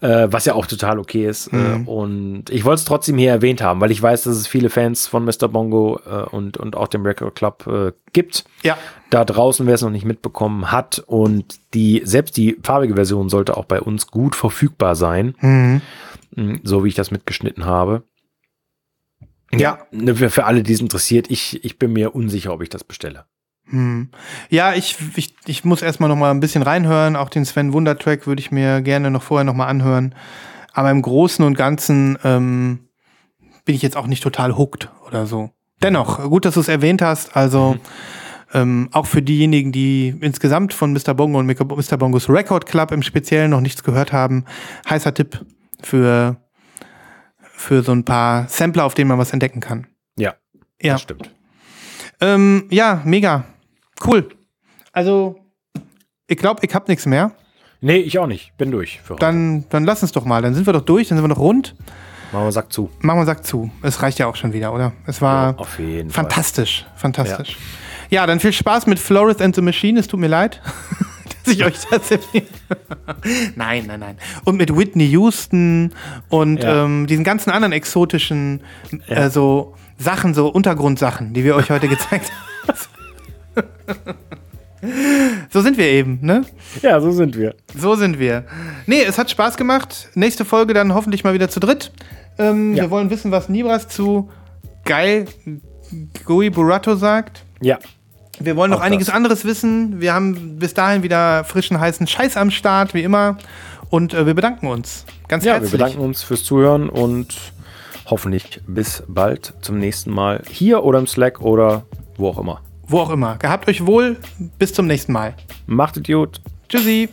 Äh, was ja auch total okay ist. Mhm. Äh, und ich wollte es trotzdem hier erwähnt haben, weil ich weiß, dass es viele Fans von Mr. Bongo äh, und, und auch dem Record Club äh, gibt. Ja. Da draußen, wer es noch nicht mitbekommen hat. Und die, selbst die farbige Version sollte auch bei uns gut verfügbar sein, Mhm. Mh, so wie ich das mitgeschnitten habe. Ja, ne, für, alle, die es interessiert, ich, ich bin mir unsicher, ob ich das bestelle. Hm. Ja, ich, ich, ich muss erstmal noch mal ein bisschen reinhören. Auch den Sven Wunder Track würde ich mir gerne noch vorher noch mal anhören. Aber im Großen und Ganzen ähm, bin ich jetzt auch nicht total hooked oder so. Dennoch, gut, dass du es erwähnt hast. Also ähm, auch für diejenigen, die insgesamt von Mr. Bongo und Mr. Bongos Record Club im Speziellen noch nichts gehört haben, heißer Tipp für, für so ein paar Sampler, auf denen man was entdecken kann. Ja, Ja. das stimmt. Ähm, ja, mega. Cool. Also, ich glaube, ich habe nichts mehr. Nee, ich auch nicht. Bin durch. Dann, dann lass uns doch mal. Dann sind wir doch durch, dann sind wir noch rund. Machen wir Sack zu. Machen wir Sack zu. Es reicht ja auch schon wieder, oder? Es war Ja, auf jeden Fall. fantastisch. Fantastisch. Ja. dann viel Spaß mit Florist and the Machine. Es tut mir leid, dass ich euch das erzähle. Nein, nein, nein. Und mit Whitney Houston und Ja. ähm, diesen ganzen anderen exotischen Ja. äh, so Sachen, so Untergrundsachen, die wir euch heute gezeigt haben. so sind wir eben, ne? Ja, so sind wir. So sind wir. Nee, es hat Spaß gemacht. Nächste Folge dann hoffentlich mal wieder zu dritt. Ähm, Ja. Wir wollen wissen, was Nibras zu geil Gui Burato sagt. Ja. Wir wollen noch einiges das. anderes wissen. Wir haben bis dahin wieder frischen, heißen Scheiß am Start, wie immer. Und äh, wir bedanken uns ganz Ja, wir herzlich. bedanken uns fürs Zuhören und hoffentlich bis bald zum nächsten Mal hier oder im Slack oder wo auch immer. Wo auch immer. Gehabt euch wohl. Bis zum nächsten Mal. Macht es gut. Tschüssi.